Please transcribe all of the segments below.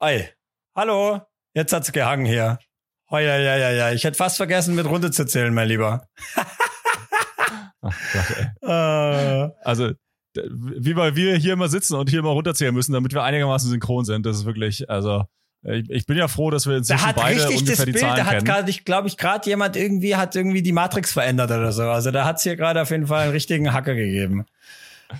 Ei. Hallo. Jetzt hat's gehangen hier. Oh, ja, ja, ja, ja. Ich hätte fast vergessen, mit runter zu zählen, mein Lieber. Ach Gott, äh. Also, wie weil wir hier immer sitzen und hier immer runterzählen müssen, damit wir einigermaßen synchron sind. Das ist wirklich, also ich, ich bin ja froh, dass wir inzwischen da hat beide richtig ungefähr das die Bild, Zahlen da hat grad, ich glaube ich gerade jemand irgendwie hat irgendwie die Matrix verändert oder so. Also da hat's hier gerade auf jeden Fall einen richtigen Hacker gegeben.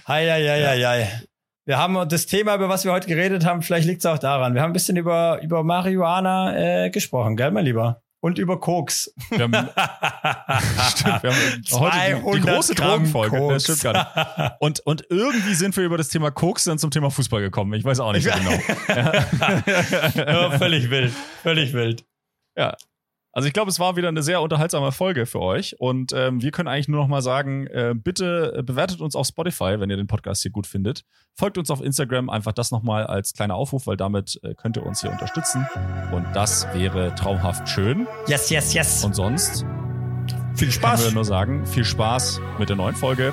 Hei, hei, hei, hei, hei. Wir haben das Thema, über was wir heute geredet haben, vielleicht liegt es auch daran. Wir haben ein bisschen über, über Marihuana äh, gesprochen, gell, mein Lieber? Und über Koks. Wir haben, stimmt, wir haben heute die, die große Drogenfolge. Das stimmt gar nicht. Und, und irgendwie sind wir über das Thema Koks dann zum Thema Fußball gekommen. Ich weiß auch nicht so genau. ja, völlig wild. Völlig wild. Ja, also ich glaube, es war wieder eine sehr unterhaltsame Folge für euch und ähm, wir können eigentlich nur noch mal sagen, äh, bitte bewertet uns auf Spotify, wenn ihr den Podcast hier gut findet. Folgt uns auf Instagram, einfach das noch mal als kleiner Aufruf, weil damit äh, könnt ihr uns hier unterstützen und das wäre traumhaft schön. Yes, yes, yes. Und sonst viel Spaß. Können wir nur sagen, viel Spaß mit der neuen Folge.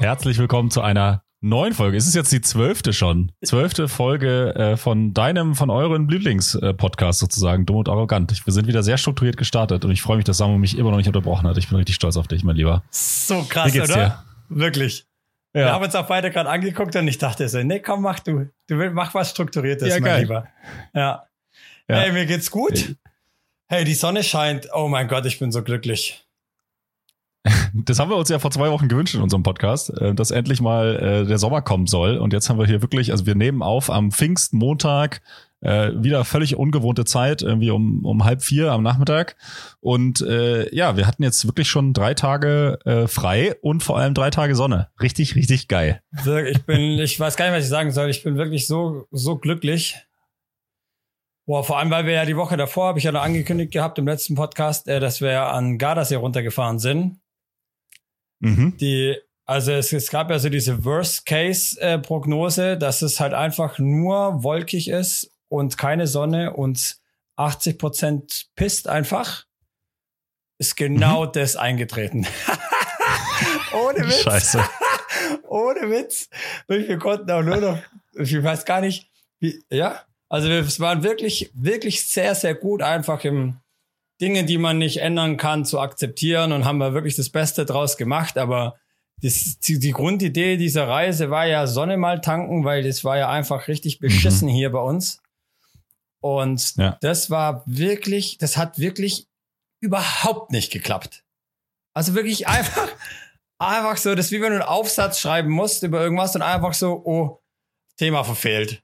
Herzlich willkommen zu einer neuen Folge. Es ist jetzt die zwölfte schon. Zwölfte Folge äh, von deinem, von euren Lieblingspodcast sozusagen, Dumm und Arrogant. Wir sind wieder sehr strukturiert gestartet und ich freue mich, dass Samu mich immer noch nicht unterbrochen hat. Ich bin richtig stolz auf dich, mein Lieber. So krass, oder? Dir? Wirklich. Ja. Wir haben uns auch beide gerade angeguckt und ich dachte so, nee, komm, mach du. Du willst, mach was Strukturiertes, ja, mein geil. Lieber. Ja. ja. Hey, mir geht's gut. Hey, die Sonne scheint. Oh mein Gott, ich bin so glücklich. Das haben wir uns ja vor zwei Wochen gewünscht in unserem Podcast, äh, dass endlich mal äh, der Sommer kommen soll. Und jetzt haben wir hier wirklich, also wir nehmen auf am Pfingstmontag, äh, wieder völlig ungewohnte Zeit, irgendwie um, um halb vier am Nachmittag. Und äh, ja, wir hatten jetzt wirklich schon drei Tage äh, frei und vor allem drei Tage Sonne. Richtig, richtig geil. Ich bin, ich weiß gar nicht, was ich sagen soll. Ich bin wirklich so, so glücklich. Boah, vor allem, weil wir ja die Woche davor, habe ich ja noch angekündigt gehabt im letzten Podcast, äh, dass wir an Gardasee runtergefahren sind. Mhm. Die, also es, es gab ja so diese Worst-Case-Prognose, dass es halt einfach nur wolkig ist und keine Sonne und 80 Prozent pisst einfach. Ist genau mhm. das eingetreten. Ohne Witz. Scheiße. Ohne Witz. Wir konnten auch nur noch, ich weiß gar nicht, wie, ja. Also es waren wirklich, wirklich sehr, sehr gut einfach im, Dinge, die man nicht ändern kann, zu akzeptieren und haben wir wirklich das Beste draus gemacht. Aber das, die, die Grundidee dieser Reise war ja Sonne mal tanken, weil das war ja einfach richtig mhm. beschissen mhm. hier bei uns. Und ja. das war wirklich, das hat wirklich überhaupt nicht geklappt. Also wirklich einfach, einfach so, das ist wie wenn du einen Aufsatz schreiben musst über irgendwas und einfach so, oh, Thema verfehlt.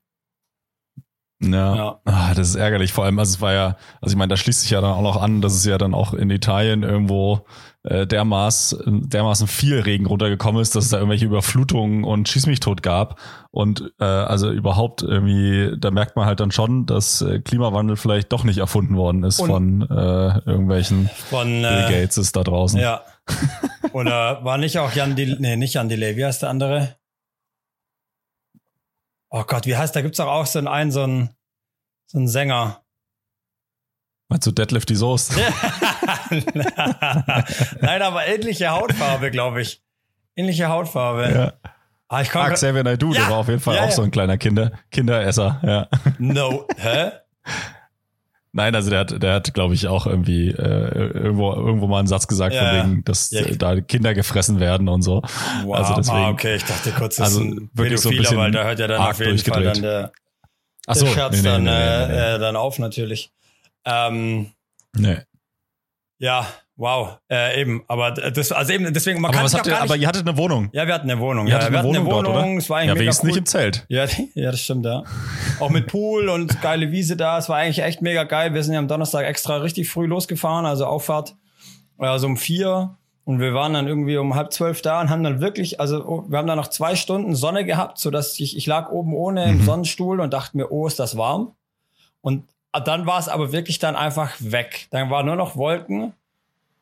Ja, ja. Ah, das ist ärgerlich. Vor allem, also es war ja, also ich meine, da schließt sich ja dann auch noch an, dass es ja dann auch in Italien irgendwo äh, dermaßen, dermaßen viel Regen runtergekommen ist, dass es da irgendwelche Überflutungen und Schieß mich tot gab. Und äh, also überhaupt irgendwie, da merkt man halt dann schon, dass äh, Klimawandel vielleicht doch nicht erfunden worden ist und von äh, irgendwelchen von, Bill äh, Gates da draußen. Ja. Oder war nicht auch Jan Delay, nee, nicht Jan Delay, wie heißt der andere? Oh Gott, wie heißt, da gibt's doch auch so einen, so einen, so einen Sänger. Meinst du Deadlift die Soße? Nein, aber ähnliche Hautfarbe, glaube ich. Ähnliche Hautfarbe. Ja. Ah, ich ah, Xavier Naidoo, ja, der war auf jeden Fall ja, auch so ein kleiner Kinder, Kinderesser, ja. No, hä? Nein, also der hat, der hat, glaube ich, auch irgendwie äh, irgendwo, irgendwo mal einen Satz gesagt, ja, von wegen, dass ja. da Kinder gefressen werden und so. Wow, also deswegen, ah, okay, ich dachte kurz, das also ist ein wirklich so ein bisschen weil da hört ja dann auf jeden Fall dann der, Ach so, der Scherz nee, nee, dann, nee, äh, dann auf natürlich. Ähm, nee. Ja, Wow, äh, eben, aber das, also eben, deswegen, man aber kann was habt ihr, Aber ihr hattet eine Wohnung. Ja, wir hatten eine Wohnung. Ja, wir eine hatten Wohnung eine Wohnung, dort, oder? Es war eigentlich ja, mega wenigstens cool. nicht im Zelt. Ja, ja, das stimmt, ja. Auch mit Pool und geile Wiese da. Es war eigentlich echt mega geil. Wir sind ja am Donnerstag extra richtig früh losgefahren, also Auffahrt also um vier. Und wir waren dann irgendwie um halb zwölf da und haben dann wirklich, also oh, wir haben dann noch zwei Stunden Sonne gehabt, so dass ich, ich lag oben ohne im mhm. Sonnenstuhl und dachte mir, oh, ist das warm. Und dann war es aber wirklich dann einfach weg. Dann war nur noch Wolken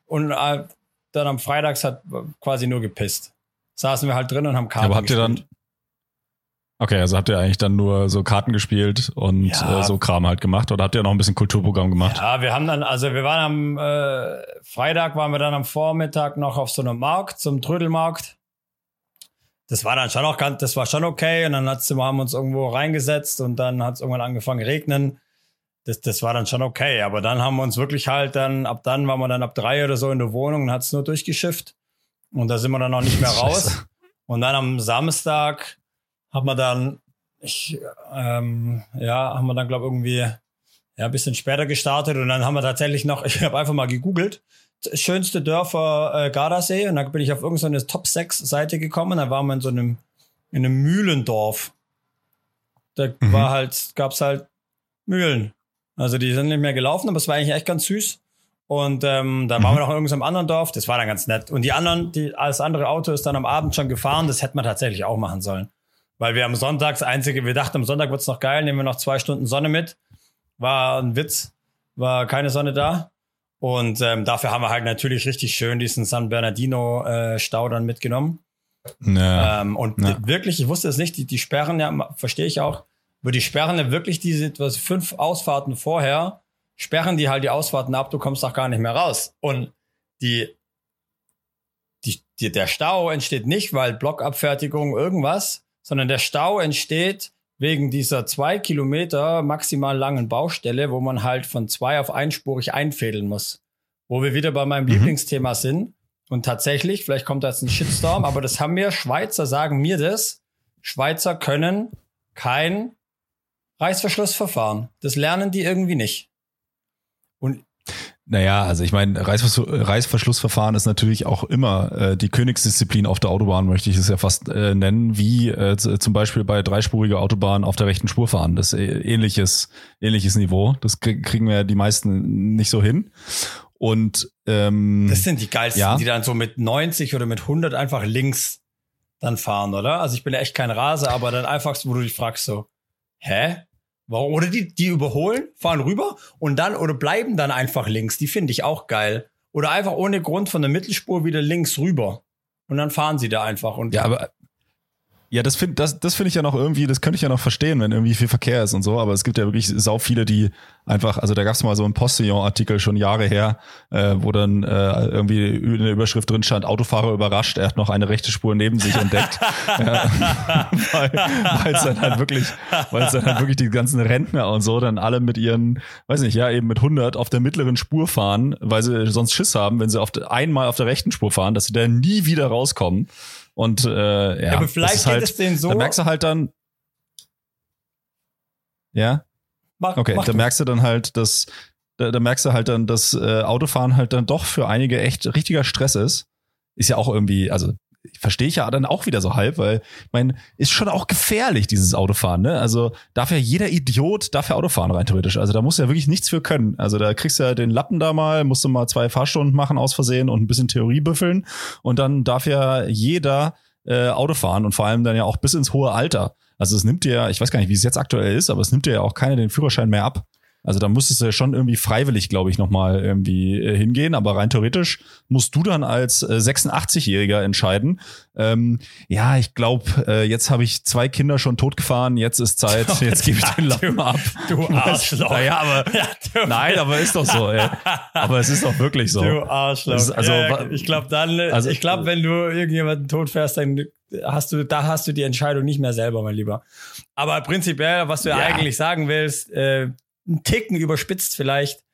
und äh, dann am Freitags hat quasi nur gepisst. Saßen wir halt drin und haben Karten Aber habt gespielt. ihr dann Okay, also habt ihr eigentlich dann nur so Karten gespielt und ja. äh, so Kram halt gemacht oder habt ihr noch ein bisschen Kulturprogramm gemacht? Ja, wir haben dann, also wir waren am äh, Freitag, waren wir dann am Vormittag noch auf so einem Markt, zum Trödelmarkt. Das war dann schon auch ganz, das war schon okay und dann hat's, haben wir uns irgendwo reingesetzt und dann hat es irgendwann angefangen regnen. Das, das war dann schon okay, aber dann haben wir uns wirklich halt dann, ab dann waren wir dann ab drei oder so in der Wohnung und hat's nur durchgeschifft und da sind wir dann noch nicht mehr raus. Und dann am Samstag haben wir dann, ich, ähm, ja, haben wir dann, glaube irgendwie ja, ein bisschen später gestartet und dann haben wir tatsächlich noch, ich habe einfach mal gegoogelt, schönste Dörfer äh, Gardasee und dann bin ich auf irgendeine so Top 6 Seite gekommen, da waren wir in so einem, in einem Mühlendorf. Da mhm. war halt, gab's halt Mühlen. Also die sind nicht mehr gelaufen, aber es war eigentlich echt ganz süß. Und ähm, dann mhm. waren wir noch in irgendeinem anderen Dorf, das war dann ganz nett. Und die anderen, die, alles andere Auto ist dann am Abend schon gefahren, das hätte man tatsächlich auch machen sollen. Weil wir am Sonntag, das einzige, wir dachten, am Sonntag wird's noch geil, nehmen wir noch zwei Stunden Sonne mit. War ein Witz, war keine Sonne da. Und ähm, dafür haben wir halt natürlich richtig schön diesen San Bernardino äh, dann mitgenommen. Ja. Ähm, und ja. wirklich, ich wusste es nicht, die, die sperren ja, verstehe ich auch, aber die sperren ja wirklich diese etwas fünf Ausfahrten vorher, sperren die halt die Ausfahrten ab, du kommst auch gar nicht mehr raus. Und die, die, die der Stau entsteht nicht, weil Blockabfertigung irgendwas, sondern der Stau entsteht wegen dieser zwei Kilometer maximal langen Baustelle, wo man halt von zwei auf einspurig einfädeln muss. Wo wir wieder bei meinem mhm. Lieblingsthema sind. Und tatsächlich, vielleicht kommt da jetzt ein Shitstorm, aber das haben wir, Schweizer sagen mir das. Schweizer können kein Reißverschlussverfahren. Das lernen die irgendwie nicht. Und naja, also ich meine, Reißverschlussverfahren ist natürlich auch immer äh, die Königsdisziplin auf der Autobahn, möchte ich es ja fast äh, nennen, wie äh, zum Beispiel bei dreispuriger Autobahn auf der rechten Spur fahren. Das ist äh, ähnliches, ähnliches Niveau. Das kriegen wir ja die meisten nicht so hin. Und ähm, das sind die geilsten, ja. die dann so mit 90 oder mit 100 einfach links dann fahren, oder? Also ich bin ja echt kein Rase, aber dann einfach, wo du dich fragst so, hä? Warum? Oder die, die überholen, fahren rüber und dann oder bleiben dann einfach links. Die finde ich auch geil. Oder einfach ohne Grund von der Mittelspur wieder links rüber. Und dann fahren sie da einfach. Und ja, aber ja, das finde das, das finde ich ja noch irgendwie, das könnte ich ja noch verstehen, wenn irgendwie viel Verkehr ist und so, aber es gibt ja wirklich sau viele, die einfach, also da gab es mal so einen Postillon-Artikel schon Jahre her, äh, wo dann äh, irgendwie in der Überschrift drin stand, Autofahrer überrascht, er hat noch eine rechte Spur neben sich entdeckt. ja, weil es dann halt wirklich, weil es dann halt wirklich die ganzen Rentner und so dann alle mit ihren, weiß nicht, ja, eben mit 100 auf der mittleren Spur fahren, weil sie sonst Schiss haben, wenn sie auf einmal auf der rechten Spur fahren, dass sie dann nie wieder rauskommen. Und äh, ja, aber vielleicht geht halt, es denen so. Da merkst du halt dann. Ja. Mach, okay, mach da merkst du dann halt, dass da, da merkst du halt dann, dass äh, Autofahren halt dann doch für einige echt richtiger Stress ist. Ist ja auch irgendwie, also verstehe ich ja dann auch wieder so halb, weil ich meine, ist schon auch gefährlich, dieses Autofahren, ne? Also darf ja jeder Idiot darf ja Autofahren rein theoretisch. Also da muss ja wirklich nichts für können. Also da kriegst du ja den Lappen da mal, musst du mal zwei Fahrstunden machen aus Versehen und ein bisschen Theorie büffeln und dann darf ja jeder äh, Autofahren und vor allem dann ja auch bis ins hohe Alter. Also es nimmt dir, ich weiß gar nicht, wie es jetzt aktuell ist, aber es nimmt dir ja auch keiner den Führerschein mehr ab. Also da müsstest du schon irgendwie freiwillig, glaube ich, nochmal irgendwie äh, hingehen. Aber rein theoretisch musst du dann als äh, 86-Jähriger entscheiden. Ähm, ja, ich glaube, äh, jetzt habe ich zwei Kinder schon totgefahren, jetzt ist Zeit, jetzt gebe ich den Lappen ab. Du Arschloch. Naja, aber ja, nein, aber ist doch so. Ey. Aber es ist doch wirklich so. Du Arschloch. Ist, also, ja, ich glaube dann, also, ich glaube, wenn du irgendjemanden tot fährst, dann hast du, da hast du die Entscheidung nicht mehr selber, mein Lieber. Aber prinzipiell, was du ja. eigentlich sagen willst, äh, ein Ticken überspitzt vielleicht.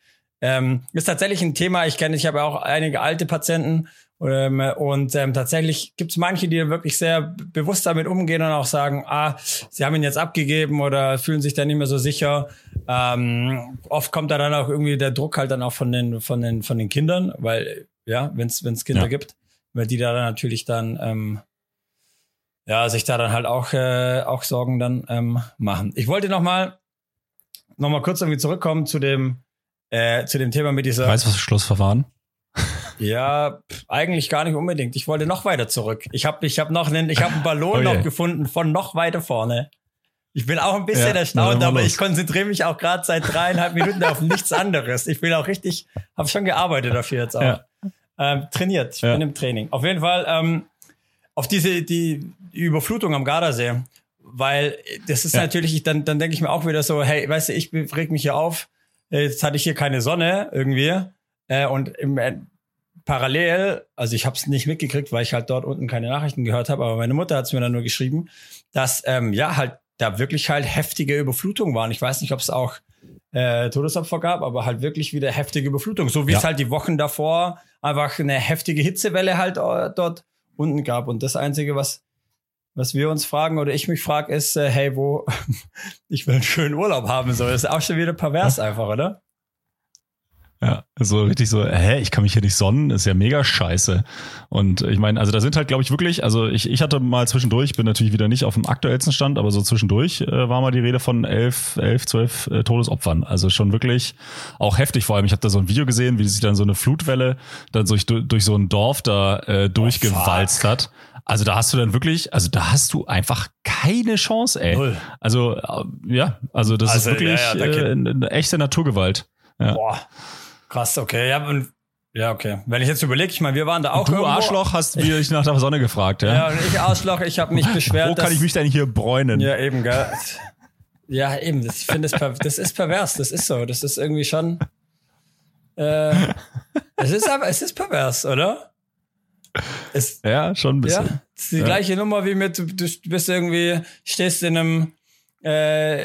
Ähm, ist tatsächlich ein Thema, ich kenne, ich habe auch einige alte Patienten ähm, und ähm, tatsächlich gibt es manche, die wirklich sehr bewusst damit umgehen und auch sagen, ah, sie haben ihn jetzt abgegeben oder fühlen sich da nicht mehr so sicher. Ähm, oft kommt da dann auch irgendwie der Druck halt dann auch von den von den von den Kindern, weil ja, wenn es wenn es Kinder ja. gibt, weil die da dann natürlich dann ähm, ja sich da dann halt auch äh, auch Sorgen dann ähm, machen. Ich wollte noch mal nochmal kurz irgendwie zurückkommen zu dem, äh, zu dem Thema mit dieser. Reißverschlussverfahren. Ja, eigentlich gar nicht unbedingt. Ich wollte noch weiter zurück. Ich habe ich hab noch einen, ich hab einen Ballon Okay. noch gefunden von noch weiter vorne. Ich bin auch ein bisschen Ja, erstaunt, aber los. ich konzentriere mich auch gerade seit dreieinhalb Minuten auf nichts anderes. Ich bin auch richtig, habe schon gearbeitet dafür jetzt auch. Ja. Ähm, trainiert. Ich Ja. bin im Training. Auf jeden Fall ähm, auf diese die, die Überflutung am Gardasee, weil das ist Ja. natürlich, dann dann denke ich mir auch wieder so, hey, weißt du, ich reg mich hier auf. Jetzt hatte ich hier keine Sonne irgendwie äh, und im äh, parallel, also ich habe es nicht mitgekriegt, weil ich halt dort unten keine Nachrichten gehört habe, aber meine Mutter hat es mir dann nur geschrieben, dass ähm, ja halt da wirklich halt heftige Überflutungen waren. Ich weiß nicht, ob es auch äh, Todesopfer gab, aber halt wirklich wieder heftige Überflutung. So wie Ja. es halt die Wochen davor einfach eine heftige Hitzewelle halt äh, dort unten gab. Und das Einzige, was, was wir uns fragen oder ich mich frage, ist, äh, hey, wo ich will einen schönen Urlaub haben soll. Das ist auch schon wieder pervers einfach, oder? Ja, so richtig so, hä, ich kann mich hier nicht sonnen, ist ja mega scheiße. Und ich meine, also da sind halt, glaube ich, wirklich, also ich, ich hatte mal zwischendurch, bin natürlich wieder nicht auf dem aktuellsten Stand, aber so zwischendurch äh, war mal die Rede von elf, elf, zwölf äh, Todesopfern. Also schon wirklich auch heftig. Vor allem, ich habe da so ein Video gesehen, wie sich dann so eine Flutwelle dann durch, durch so ein Dorf da äh, durchgewalzt hat. Also da hast du dann wirklich, also da hast du einfach keine Chance, ey. Null. Also äh, ja, also das Also, ist wirklich ja, ja, äh, eine, echte Naturgewalt. Ja. Boah, krass, okay. Ja, und, ja, okay. Wenn ich jetzt überlege, ich meine, wir waren da auch du irgendwo- Arschloch hast dich nach der Sonne gefragt, ja? Ja, und ich Arschloch, ich habe mich beschwert. Wo kann ich mich denn hier bräunen? Ja, eben, gell. Ja, eben. Das, ich finde, das, das ist pervers. Das ist so. Das ist irgendwie schon. Äh, es ist aber, es ist pervers, oder? Es, Ja, schon ein ja, bisschen. das ist die Ja. gleiche Nummer wie mit, du, bist irgendwie, stehst in einem, äh,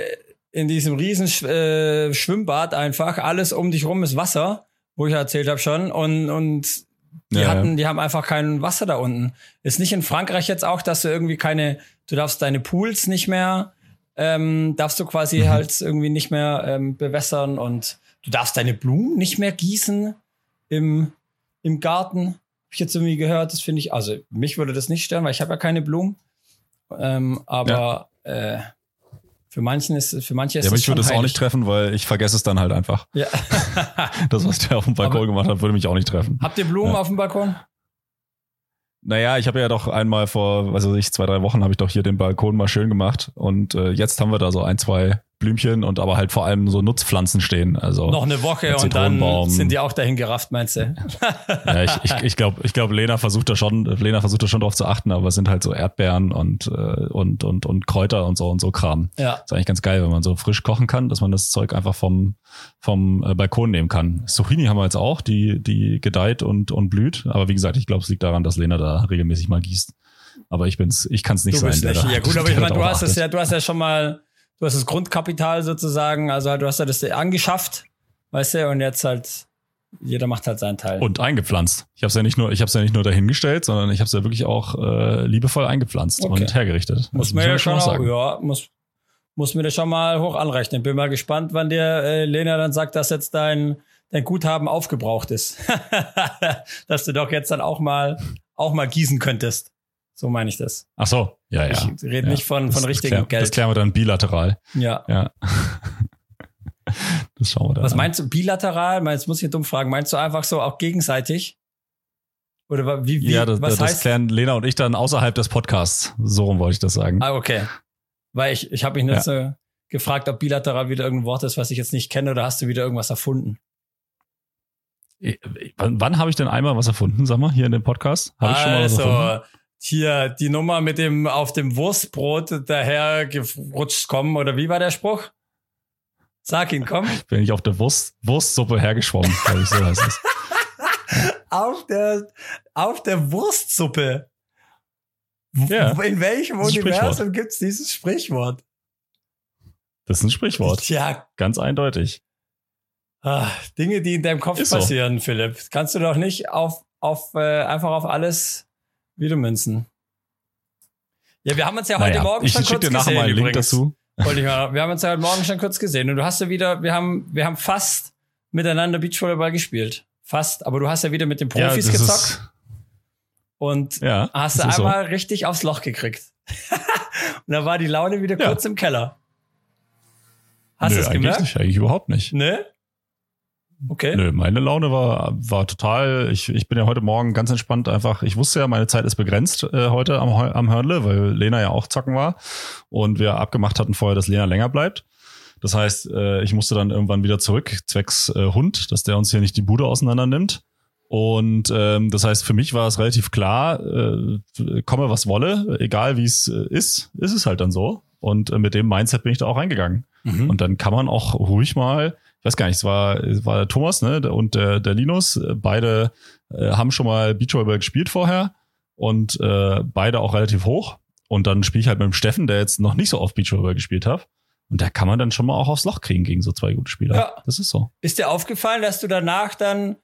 in diesem riesen äh, Schwimmbad einfach, alles um dich rum ist Wasser, wo ich erzählt habe schon, und, und die Ja, hatten, die haben einfach kein Wasser da unten. Ist nicht in Frankreich jetzt auch, dass du irgendwie keine, du darfst deine Pools nicht mehr, ähm, darfst du quasi Mhm. halt irgendwie nicht mehr ähm, bewässern und du darfst deine Blumen nicht mehr gießen im, im Garten. Ich jetzt irgendwie gehört, das finde ich, also mich würde das nicht stören, weil ich habe ja keine Blumen. Ähm, aber äh, für manchen ist für manche ist Ja, mich würde es auch nicht treffen, weil ich vergesse es dann halt einfach. Ja. Das, was der auf dem Balkon Aber- gemacht hat, würde mich auch nicht treffen. Habt ihr Blumen Ja. auf dem Balkon? Naja, ich habe ja doch einmal vor, weiß ich, zwei, drei Wochen habe ich doch hier den Balkon mal schön gemacht. Und äh, jetzt haben wir da so ein, zwei Blümchen und aber halt vor allem so Nutzpflanzen stehen. Also Noch eine Woche und dann sind die auch dahin gerafft, meinst du? Ja, ich, ich, ich glaube, ich glaub, Lena versucht da schon, Lena versucht da schon drauf zu achten, aber es sind halt so Erdbeeren und, äh, und, und, und Kräuter und so und so Kram. Ja. ist eigentlich ganz geil, wenn man so frisch kochen kann, dass man das Zeug einfach vom, vom äh, Balkon nehmen kann. Zucchini haben wir jetzt auch, die, die gedeiht und, und blüht. Aber wie gesagt, ich glaube, es liegt daran, dass Lena da regelmäßig mal gießt. Aber ich bin's, ich kann es nicht Du sein. bist der nicht. da- Ja gut, aber ich meine, du hast es ja, du hast ja schon mal, du hast das Grundkapital sozusagen, also du hast ja das angeschafft, weißt du, und jetzt halt, jeder macht halt seinen Teil. Und eingepflanzt. Ich habe es ja nicht nur, ich habe ja nicht nur dahingestellt, sondern ich habe es ja wirklich auch äh, liebevoll eingepflanzt Okay. und hergerichtet. muss Das man ja schon auch, ja, muss, muss mir das schon mal hoch anrechnen. Bin mal gespannt, wann dir äh, Lena dann sagt, dass jetzt dein, dein Guthaben aufgebraucht ist. dass du doch jetzt dann auch mal, auch mal gießen könntest. So meine ich das. Ach so, ja, ja. Ich rede ja. nicht von, Das- von das richtigem klär- Geld. Das klären wir dann bilateral. ja. Ja. das schauen wir dann. Was an. meinst du bilateral? Jetzt muss ich dumm fragen. Meinst du einfach so auch gegenseitig? Oder wie, wie Ja, das, was das heißt? klären Lena und ich dann außerhalb des Podcasts. So rum wollte ich das sagen. Ah, okay. Weil ich, ich habe mich nur so gefragt, ob bilateral wieder irgendein Wort ist, was ich jetzt nicht kenne, oder hast du wieder irgendwas erfunden? Ich- Wann, wann habe ich denn einmal was erfunden, sag mal, hier in dem Podcast? Habe ich schon mal was erfunden? Hier die Nummer mit dem auf dem Wurstbrot daher gerutscht kommen, oder wie war der Spruch? Sag ihn, komm. Bin ich auf der Wurst, Wurstsuppe hergeschwommen, glaube ich, so heißt es. auf der, auf der Wurstsuppe. Ja, In welchem Universum gibt's dieses Sprichwort? Das ist ein Sprichwort. Tja, Ganz eindeutig. ah, Dinge, die in deinem Kopf Ist so. passieren, Philipp. Kannst du doch nicht auf, auf, äh, einfach auf alles wieder münzen. Ja, wir haben uns ja heute Naja, Morgen ich schon schicke kurz dir nachher gesehen mal einen Link dazu. Wollte ich mal, wir haben uns ja heute Morgen schon kurz gesehen und du hast ja wieder, wir haben, wir haben fast miteinander Beachvolleyball gespielt. Fast, aber du hast ja wieder mit den Profis das gezockt und ja, hast du ist so. einmal richtig aufs Loch gekriegt. und da war die Laune wieder Ja. kurz im Keller. Hast du es eigentlich gemerkt? Nicht, eigentlich überhaupt nicht. Ne? Okay. Nö, meine Laune war, war total, ich, ich bin ja heute Morgen ganz entspannt einfach, ich wusste ja, meine Zeit ist begrenzt äh, heute am, am Hörnle, weil Lena ja auch zocken war und wir abgemacht hatten vorher, dass Lena länger bleibt. Das heißt, äh, ich musste dann irgendwann wieder zurück, zwecks äh, Hund, dass der uns hier nicht die Bude auseinander nimmt. Und ähm, das heißt, für mich war es relativ klar, äh, komme was wolle, egal wie es äh, ist, ist es halt dann so. Und äh, mit dem Mindset bin ich da auch reingegangen. Mhm. Und dann kann man auch ruhig mal, ich weiß gar nicht, es war, es war der Thomas ne, und der, der Linus, beide äh, haben schon mal Beachvolleyball gespielt vorher und äh, beide auch relativ hoch. Und dann spiele ich halt mit dem Steffen, der jetzt noch nicht so oft Beachvolleyball gespielt hat. Und da kann man dann schon mal auch aufs Loch kriegen gegen so zwei gute Spieler. Ja. Das ist so. Ist dir aufgefallen, dass du danach dann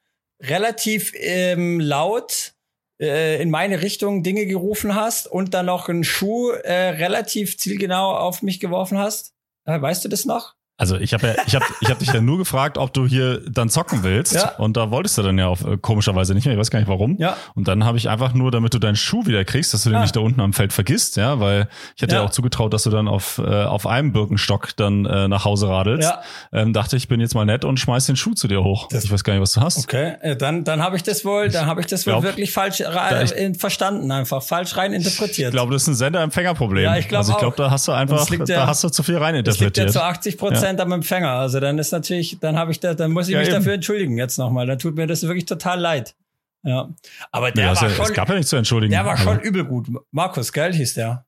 relativ ähm, laut äh, in meine Richtung Dinge gerufen hast und dann noch einen Schuh äh, relativ zielgenau auf mich geworfen hast? Äh, weißt du das noch? Also ich habe ja, ich hab, ich hab dich ja nur gefragt, ob du hier dann zocken willst. Ja. Und da wolltest du dann ja auf, äh, komischerweise nicht mehr. Ich weiß gar nicht warum. Ja. Und dann habe ich einfach nur, damit du deinen Schuh wieder kriegst, dass du den ah. nicht da unten am Feld vergisst, ja, weil ich hätte ja, ja auch zugetraut, dass du dann auf, äh, auf einem Birkenstock dann äh, nach Hause radelst. Ja. Ähm, dachte ich, bin jetzt mal nett und schmeiß den Schuh zu dir hoch. Das ich weiß gar nicht, was du hast. Okay, äh, dann, dann habe ich das wohl, dann habe ich das wohl glaub, wirklich falsch ich, verstanden, einfach falsch rein interpretiert. Ich glaube, das ist ein Sender-Empfänger-Problem. Ja, ich glaube Also ich glaube, da hast du einfach, da hast du zu viel rein interpretiert. Das liegt ja zu 80 Prozent am Empfänger. Also dann ist natürlich, dann habe ich da, dann muss ich ja, mich eben. dafür entschuldigen jetzt nochmal. Dann tut mir das wirklich total leid. Ja. Aber der ja, war schon. Es gab ja nicht zu entschuldigen. Der war schon übel gut. Markus, gell, hieß der.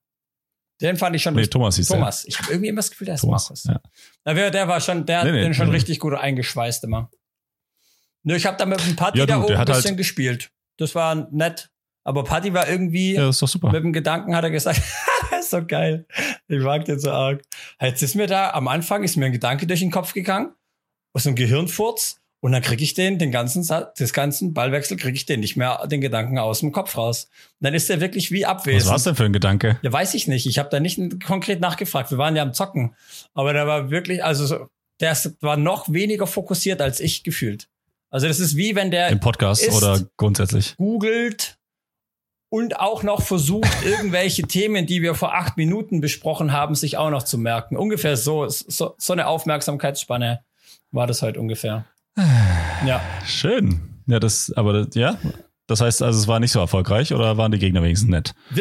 Den fand ich schon. Nee, Thomas hieß Thomas. Der. Ich habe irgendwie immer das Gefühl, der ist Thomas, Markus. Ja. Der, der war schon, der nee, nee, den schon richtig gut eingeschweißt immer. Nö, ich habe da mit dem Party ja, da oben ein bisschen halt gespielt. Das war nett. Aber Party war irgendwie. Ja, das ist doch super. Mit dem Gedanken hat er gesagt, ist so geil. Ich mag den so arg. Jetzt ist mir da, am Anfang ist mir ein Gedanke durch den Kopf gegangen, aus einem Gehirnfurz, und dann kriege ich den, den ganzen, das ganzen Ballwechsel kriege ich den nicht mehr, den Gedanken aus dem Kopf raus. Und dann ist der wirklich wie abwesend. Was war's denn für ein Gedanke? Ja, weiß ich nicht. Ich habe da nicht konkret nachgefragt. Wir waren ja am Zocken. Aber der war wirklich, also so, der war noch weniger fokussiert als ich gefühlt. Also das ist wie wenn der im Podcast ist, oder grundsätzlich googelt und auch noch versucht, irgendwelche Themen, die wir vor acht Minuten besprochen haben, sich auch noch zu merken. Ungefähr so, so, so eine Aufmerksamkeitsspanne war das heute ungefähr. Ja. Schön. Ja, das, aber das, ja. Das heißt also, es war nicht so erfolgreich oder waren die Gegner wenigstens nett?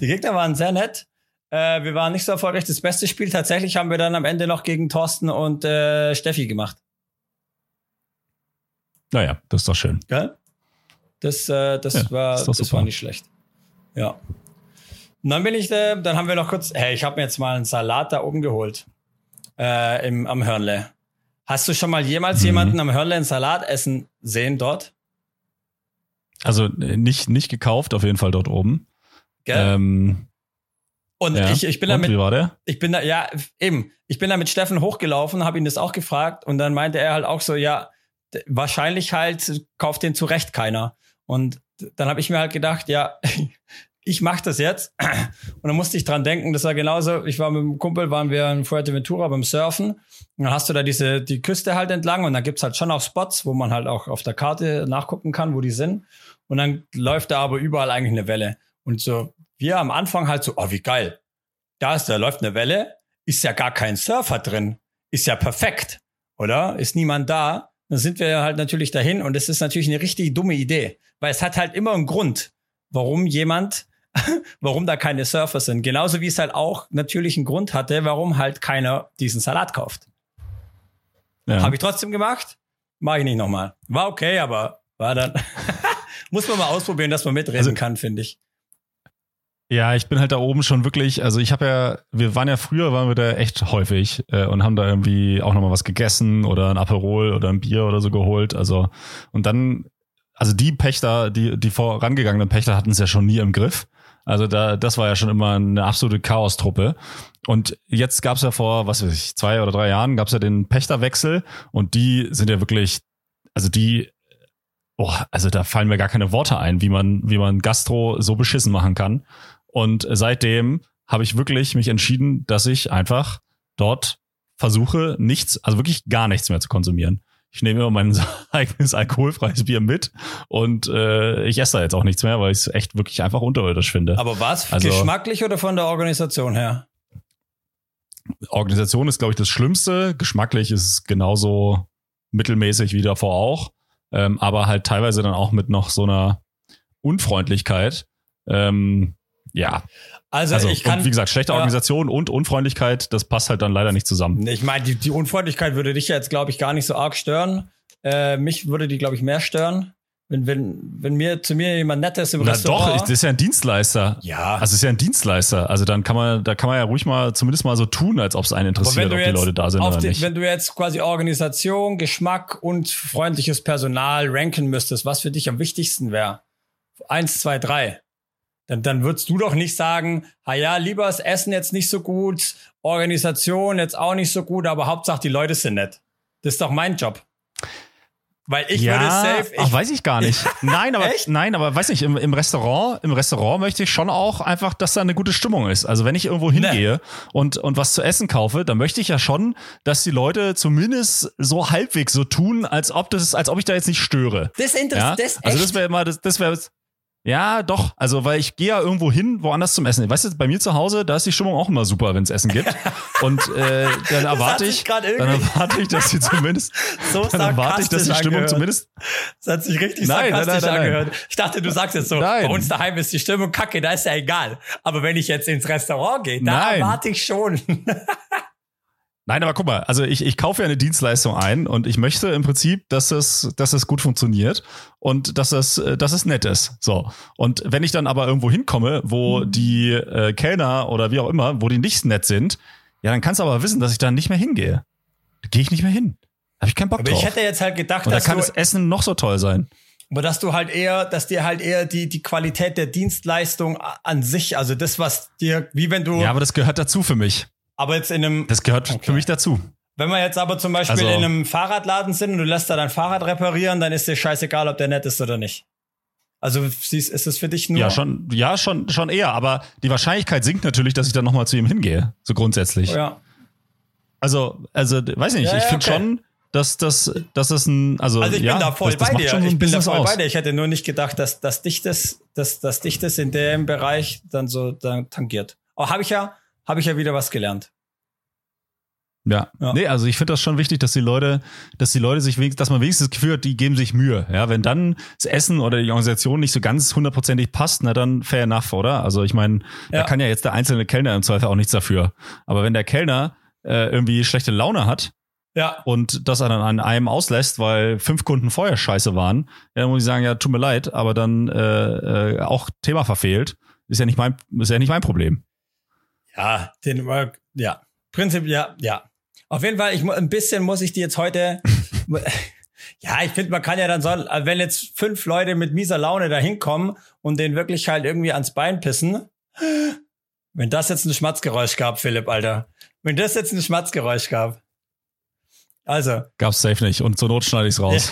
die Gegner waren sehr nett. Äh, wir waren nicht so erfolgreich. Das beste Spiel tatsächlich haben wir dann am Ende noch gegen Thorsten und äh, Steffi gemacht. Naja, das ist doch schön. Gell? Das, äh, das, ja, war, das, war nicht schlecht. Ja. Und dann bin ich, äh, dann haben wir noch kurz, hey, ich habe mir jetzt mal einen Salat da oben geholt. Äh, im, am Hörnle. Hast du schon mal jemals mhm. jemanden am Hörnle einen Salat essen sehen dort? Also äh, nicht, nicht gekauft, auf jeden Fall dort oben. Gell? Ähm, und ja. ich, ich bin damit. Wie war der? Ich bin da, ja, eben. Ich bin da mit Steffen hochgelaufen, habe ihn das auch gefragt und dann meinte er halt auch so, ja, wahrscheinlich halt kauft den zu Recht keiner. Und dann habe ich mir halt gedacht, ja, ich mache das jetzt. Und dann musste ich dran denken, das war genauso, ich war mit einem Kumpel, waren wir in Fuerteventura beim Surfen. Und dann hast du da diese, die Küste halt entlang und dann gibt's halt schon auch Spots, wo man halt auch auf der Karte nachgucken kann, wo die sind. Und dann läuft da aber überall eigentlich eine Welle. Und so, wir am Anfang halt so, oh, wie geil. Da ist, da läuft eine Welle, ist ja gar kein Surfer drin. Ist ja perfekt, oder? Ist niemand da. Dann sind wir halt natürlich dahin und das ist natürlich eine richtig dumme Idee, weil es hat halt immer einen Grund, warum jemand, warum da keine Surfer sind. Genauso wie es halt auch natürlich einen Grund hatte, warum halt keiner diesen Salat kauft. Ja. Habe ich trotzdem gemacht, mache ich nicht nochmal. War okay, aber war dann muss man mal ausprobieren, dass man mitreden also, kann, finde ich. Ja, ich bin halt da oben schon wirklich, also ich habe ja, wir waren ja früher, waren wir da echt häufig äh, und haben da irgendwie auch nochmal was gegessen oder ein Aperol oder ein Bier oder so geholt. Also, und dann, also die Pächter, die, die vorangegangenen Pächter hatten es ja schon nie im Griff. Also da, das war ja schon immer eine absolute Chaostruppe. Und jetzt gab's ja vor, was weiß ich, zwei oder drei Jahren gab's ja den Pächterwechsel und die sind ja wirklich, also die Oh, also da fallen mir gar keine Worte ein, wie man, wie man Gastro so beschissen machen kann. Und seitdem habe ich wirklich mich entschieden, dass ich einfach dort versuche, nichts, also wirklich gar nichts mehr zu konsumieren. Ich nehme immer mein eigenes alkoholfreies Bier mit und äh, ich esse da jetzt auch nichts mehr, weil ich es echt wirklich einfach unterirdisch finde. Aber was? Also, geschmacklich oder von der Organisation her? Organisation ist, glaube ich, das Schlimmste. Geschmacklich ist es genauso mittelmäßig wie davor auch, ähm, aber halt teilweise dann auch mit noch so einer Unfreundlichkeit. Ähm, ja. Also, also ich kann. Und wie gesagt, schlechte Organisation ja. und Unfreundlichkeit, das passt halt dann leider nicht zusammen. Ich meine, die, die Unfreundlichkeit würde dich jetzt, glaube ich, gar nicht so arg stören. Äh, mich würde die, glaube ich, mehr stören. Wenn, wenn, wenn mir zu mir jemand nettes im Na Restaurant. Doch, das ist ja ein Dienstleister. Ja. Also es ist ja ein Dienstleister. Also dann kann man, da kann man ja ruhig mal zumindest mal so tun, als ob es einen interessiert, ob die Leute da sind oder die, nicht. Wenn du jetzt quasi Organisation, Geschmack und freundliches Personal ranken müsstest, was für dich am wichtigsten wäre? Eins, zwei, drei. Dann, dann würdest du doch nicht sagen, ah ja, lieber das Essen jetzt nicht so gut, Organisation jetzt auch nicht so gut, aber Hauptsache die Leute sind nett. Das ist doch mein Job. Weil ich ja, würde safe. Ich, ach, weiß ich gar nicht. Nein, aber nein, aber weiß nicht, im, im Restaurant, im Restaurant möchte ich schon auch einfach, dass da eine gute Stimmung ist. Also wenn ich irgendwo hingehe nee. und, und was zu essen kaufe, dann möchte ich ja schon, dass die Leute zumindest so halbwegs so tun, als ob das, als ob ich da jetzt nicht störe. Das interessiert ja? das Also das wäre immer, das, das wäre ja, doch. Also, weil ich gehe ja irgendwo hin, woanders zum Essen. Weißt du, bei mir zu Hause, da ist die Stimmung auch immer super, wenn es Essen gibt. Und äh, dann erwarte ich, dann erwarte ich, dass sie zumindest, so dann erwarte ich, dass die Stimmung angehört. zumindest. Das hat sich richtig nein, sarkastisch nein, nein, angehört. Ich dachte, du sagst jetzt so, bei uns daheim ist die Stimmung kacke, da ist ja egal. Aber wenn ich jetzt ins Restaurant gehe, da erwarte ich schon. Nein, aber guck mal, also ich, ich kaufe ja eine Dienstleistung ein und ich möchte im Prinzip, dass es, dass es gut funktioniert und dass es, dass es nett ist. So. Und wenn ich dann aber irgendwo hinkomme, wo mhm. die äh, Kellner oder wie auch immer, wo die nicht nett sind, ja, dann kannst du aber wissen, dass ich da nicht mehr hingehe. Da gehe ich nicht mehr hin. Habe ich keinen Bock aber drauf. Ich hätte jetzt halt gedacht, und dass da kann das Essen noch so toll sein. Aber dass du halt eher, dass dir halt eher die, die Qualität der Dienstleistung an sich, also das, was dir, wie wenn du. Ja, aber das gehört dazu für mich. Aber jetzt in einem. Das gehört okay. für mich dazu. Wenn wir jetzt aber zum Beispiel also, in einem Fahrradladen sind und du lässt da dein Fahrrad reparieren, dann ist dir scheißegal, ob der nett ist oder nicht. Also ist es für dich nur. Ja, schon, ja, schon, schon eher. Aber die Wahrscheinlichkeit sinkt natürlich, dass ich dann nochmal zu ihm hingehe. So grundsätzlich. Oh, ja. Also, also, weiß nicht, ja, ich ja, finde okay. schon, dass das, dass das ein, also, also ich ja, bin da voll das, das bei dir. ich bin da voll aus. bei dir. Ich hätte nur nicht gedacht, dass, dass dich das, dass, dass dich das in dem Bereich dann so dann tangiert. Aber habe ich ja, habe ich ja wieder was gelernt. Ja. ja. Nee, also ich finde das schon wichtig, dass die Leute, dass die Leute sich wenigstens, dass man wenigstens das Gefühl hat, die geben sich Mühe. Ja, wenn dann das Essen oder die Organisation nicht so ganz hundertprozentig passt, na dann fair enough, oder? Also ich meine, ja. da kann ja jetzt der einzelne Kellner im Zweifel auch nichts dafür. Aber wenn der Kellner äh, irgendwie schlechte Laune hat, ja. Und das dann an einem auslässt, weil fünf Kunden vorher scheiße waren, ja, dann muss ich sagen, ja, tut mir leid, aber dann äh, äh, auch Thema verfehlt. Ist ja nicht mein, ist ja nicht mein Problem. Ja, den Work, ja. Prinzip, ja, ja. Auf jeden Fall, ich, ein bisschen muss ich die jetzt heute. ja, ich finde, man kann ja dann so, wenn jetzt fünf Leute mit mieser Laune da hinkommen und den wirklich halt irgendwie ans Bein pissen. Wenn das jetzt ein Schmatzgeräusch gab, Philipp, Alter. Wenn das jetzt ein Schmatzgeräusch gab. Also. Gab's safe nicht. Und zur Not schneide ich's raus.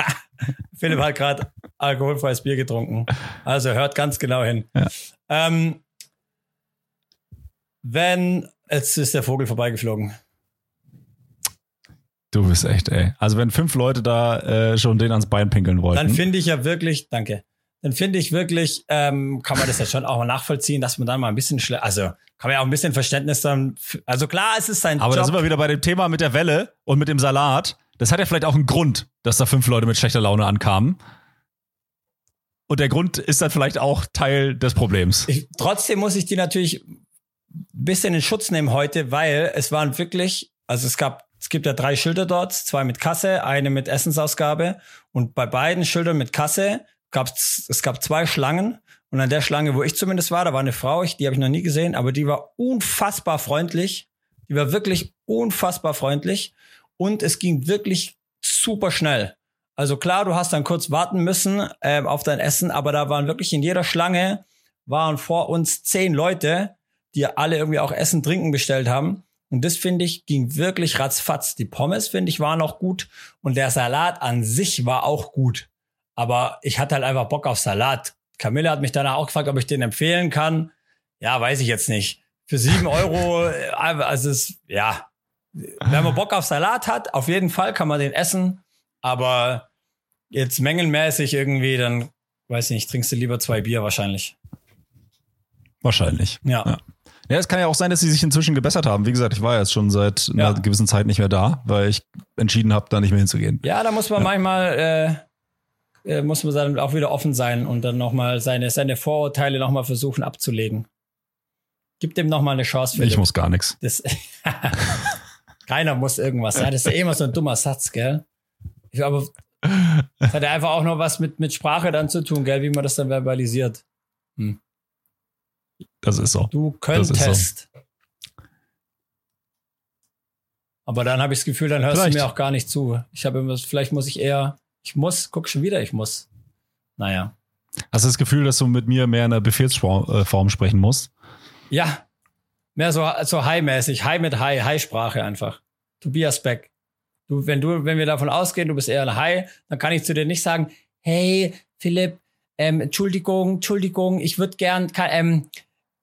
Philipp hat gerade alkoholfreies Bier getrunken. Also hört ganz genau hin. Ja. Ähm, wenn, jetzt ist der Vogel vorbeigeflogen. Du bist echt, ey. Also wenn fünf Leute da äh, schon den ans Bein pinkeln wollten. Dann finde ich ja wirklich, danke. Dann finde ich wirklich, ähm, kann man das ja schon auch mal nachvollziehen, dass man dann mal ein bisschen also kann man ja auch ein bisschen Verständnis dann, also klar, es ist sein Aber Job. da sind wir wieder bei dem Thema mit der Welle und mit dem Salat. Das hat ja vielleicht auch einen Grund, dass da fünf Leute mit schlechter Laune ankamen. Und der Grund ist dann vielleicht auch Teil des Problems. Ich, trotzdem muss ich die natürlich bisschen in Schutz nehmen heute, weil es waren wirklich, also es gab es gibt ja drei Schilder dort, zwei mit Kasse, eine mit Essensausgabe. Und bei beiden Schildern mit Kasse gab es, es gab zwei Schlangen. Und an der Schlange, wo ich zumindest war, da war eine Frau, ich, die habe ich noch nie gesehen, aber die war unfassbar freundlich. Die war wirklich unfassbar freundlich. Und es ging wirklich super schnell. Also klar, du hast dann kurz warten müssen äh, auf dein Essen, aber da waren wirklich in jeder Schlange waren vor uns zehn Leute, die alle irgendwie auch Essen, Trinken bestellt haben. Und das finde ich ging wirklich ratzfatz. Die Pommes finde ich waren auch gut und der Salat an sich war auch gut. Aber ich hatte halt einfach Bock auf Salat. Camilla hat mich danach auch gefragt, ob ich den empfehlen kann. Ja, weiß ich jetzt nicht. Für sieben Euro, äh, also es, ja, wenn man Bock auf Salat hat, auf jeden Fall kann man den essen. Aber jetzt mengenmäßig irgendwie, dann weiß ich nicht, trinkst du lieber zwei Bier wahrscheinlich. Wahrscheinlich. ja. ja. Ja, es kann ja auch sein, dass sie sich inzwischen gebessert haben. Wie gesagt, ich war jetzt schon seit ja. einer gewissen Zeit nicht mehr da, weil ich entschieden habe, da nicht mehr hinzugehen. Ja, da muss man ja. manchmal äh, äh, muss man dann auch wieder offen sein und dann nochmal seine, seine Vorurteile nochmal versuchen abzulegen. Gib dem nochmal eine Chance. Philipp. Ich muss gar nichts. Keiner muss irgendwas sein. Das ist ja immer so ein dummer Satz, gell? Ich glaube, das hat ja einfach auch noch was mit, mit Sprache dann zu tun, gell, wie man das dann verbalisiert. Hm. Das ist so. Du könntest. So. Aber dann habe ich das Gefühl, dann hörst vielleicht. du mir auch gar nicht zu. Ich habe immer, vielleicht muss ich eher, ich muss, guck schon wieder, ich muss. Naja. Hast du das Gefühl, dass du mit mir mehr in der Befehlsform äh, sprechen musst? Ja. Mehr so, so high-mäßig. High mit High, High-Sprache einfach. Tobias Beck. Du, wenn du, wenn wir davon ausgehen, du bist eher ein High, dann kann ich zu dir nicht sagen, hey, Philipp, ähm, Entschuldigung, Entschuldigung, ich würde gern, ähm,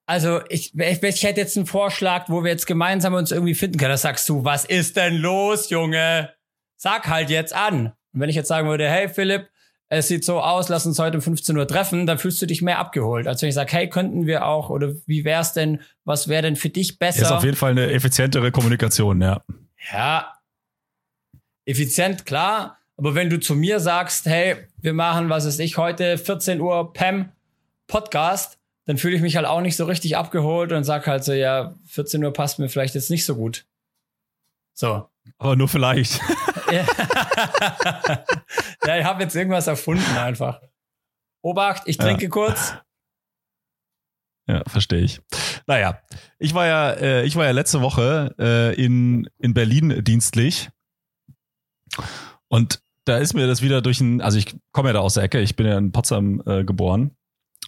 also ich, ich, ich hätte jetzt einen Vorschlag, wo wir jetzt gemeinsam uns irgendwie finden können. Da sagst du, was ist denn los, Junge? Sag halt jetzt an. Und wenn ich jetzt sagen würde, hey Philipp, es sieht so aus, lass uns heute um 15 Uhr treffen, dann fühlst du dich mehr abgeholt. Als wenn ich sage, hey, könnten wir auch, oder wie wär's denn, was wäre denn für dich besser? Ist auf jeden Fall eine effizientere Kommunikation, ja. Ja. Effizient, klar. Aber wenn du zu mir sagst, hey, wir machen, was ist ich, heute 14 Uhr Pam Podcast, dann fühle ich mich halt auch nicht so richtig abgeholt und sag halt so, ja, 14 Uhr passt mir vielleicht jetzt nicht so gut. So. Aber nur vielleicht. ja, ich habe jetzt irgendwas erfunden einfach. Obacht, ich trinke ja. kurz. Ja, verstehe ich. Naja, ich war ja, äh, ich war ja letzte Woche äh, in, in Berlin dienstlich. Und da ist mir das wieder durch ein, also ich komme ja da aus der Ecke, ich bin ja in Potsdam äh, geboren.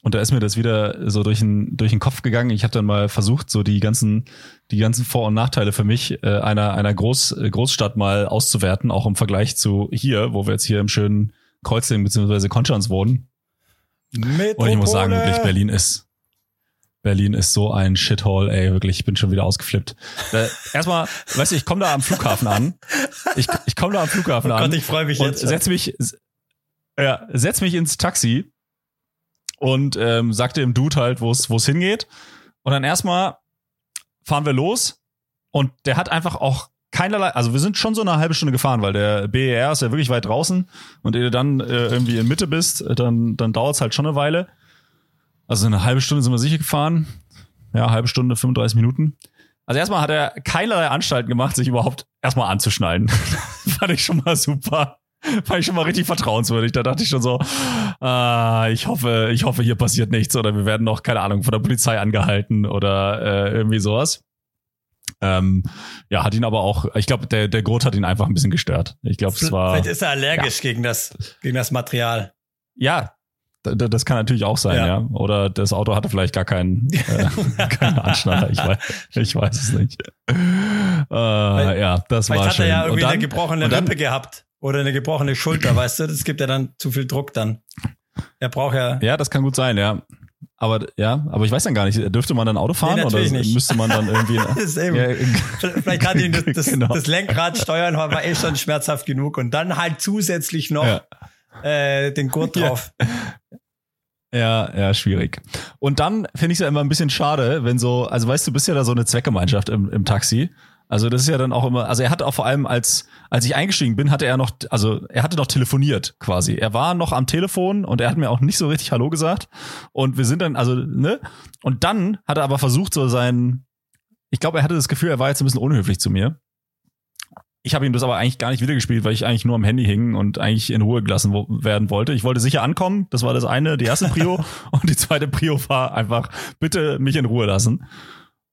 Und da ist mir das wieder so durch den, durch den Kopf gegangen. Ich habe dann mal versucht, so die ganzen, die ganzen Vor- und Nachteile für mich äh, einer, einer Groß, Großstadt mal auszuwerten, auch im Vergleich zu hier, wo wir jetzt hier im schönen Kreuzlingen bzw. Konstanz wohnen. Metropole. Und ich muss sagen, wirklich, Berlin ist, Berlin ist so ein Shithole, ey, wirklich, ich bin schon wieder ausgeflippt. Äh, erstmal, weißt du, ich komme da am Flughafen an. Ich, ich komme da am Flughafen oh Gott, an. ich freue mich und jetzt. Setz mich, ja, setz mich ins Taxi und ähm, sagte dem Dude halt, wo es wo es hingeht. Und dann erstmal fahren wir los und der hat einfach auch keinerlei, also wir sind schon so eine halbe Stunde gefahren, weil der BER ist ja wirklich weit draußen und ehe du dann äh, irgendwie in Mitte bist, dann, dann dauert es halt schon eine Weile. Also eine halbe Stunde sind wir sicher gefahren. Ja, halbe Stunde, 35 Minuten. Also erstmal hat er keinerlei Anstalten gemacht, sich überhaupt erstmal anzuschneiden. Fand ich schon mal super. Fand ich schon mal richtig vertrauenswürdig. Da dachte ich schon so, ah, ich hoffe, ich hoffe, hier passiert nichts oder wir werden noch, keine Ahnung, von der Polizei angehalten oder äh, irgendwie sowas. Ähm, ja, hat ihn aber auch, ich glaube, der, der Grot hat ihn einfach ein bisschen gestört. Ich glaube, es war. Vielleicht ist er allergisch ja. gegen, das, gegen das Material. Ja, das kann natürlich auch sein, ja. ja. Oder das Auto hatte vielleicht gar keinen, äh, keinen Anschneider. Ich weiß, ich weiß es nicht. Äh, Weil, ja, das war schön. Vielleicht hat er ja irgendwie dann, eine gebrochene Rippe gehabt. Oder eine gebrochene Schulter, weißt du? Das gibt ja dann zu viel Druck dann. Er braucht ja. Ja, das kann gut sein, ja. Aber ja, aber ich weiß dann gar nicht, dürfte man dann Auto fahren nee, oder nicht. müsste man dann irgendwie. das eben, ja, vielleicht hat ihn das, das, genau. das, Lenkrad steuern war eh schon schmerzhaft genug und dann halt zusätzlich noch ja. äh, den Gurt drauf. Ja. ja, schwierig. Und dann finde ich es ja immer ein bisschen schade, wenn so, also weißt du, bist ja da so eine Zweckgemeinschaft im, im Taxi also das ist ja dann auch immer, also er hat auch vor allem als, als ich eingestiegen bin, hatte er noch, also er hatte noch telefoniert quasi. Er war noch am Telefon und er hat mir auch nicht so richtig Hallo gesagt. Und wir sind dann, also, ne? Und dann hat er aber versucht, so sein, ich glaube, er hatte das Gefühl, er war jetzt ein bisschen unhöflich zu mir. Ich habe ihm das aber eigentlich gar nicht wiedergespielt, weil ich eigentlich nur am Handy hing und eigentlich in Ruhe gelassen werden wollte. Ich wollte sicher ankommen, das war das eine, die erste Prio. und die zweite Prio war einfach, bitte mich in Ruhe lassen.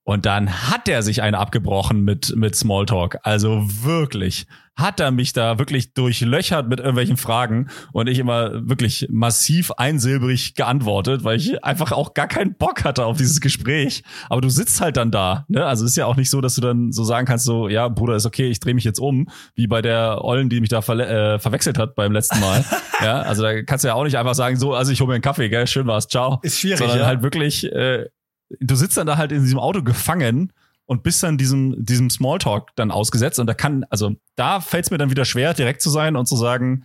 Und dann hat er sich eine abgebrochen mit, mit Smalltalk. Also wirklich. Hat er mich da wirklich durchlöchert mit irgendwelchen Fragen und ich immer wirklich massiv einsilbrig geantwortet, weil ich einfach auch gar keinen Bock hatte auf dieses Gespräch. Aber du sitzt halt dann da, ne? Also ist ja auch nicht so, dass du dann so sagen kannst, so, ja, Bruder, ist okay, ich drehe mich jetzt um, wie bei der Ollen, die mich da äh, verwechselt hat beim letzten Mal. ja, also da kannst du ja auch nicht einfach sagen, so, also ich hole mir einen Kaffee, gell, schön war's, ciao. Ist schwierig, Sondern ja. halt wirklich, äh, du sitzt dann da halt in diesem Auto gefangen und bist dann diesem, diesem Smalltalk dann ausgesetzt. Und da kann, also da fällt es mir dann wieder schwer, direkt zu sein und zu sagen,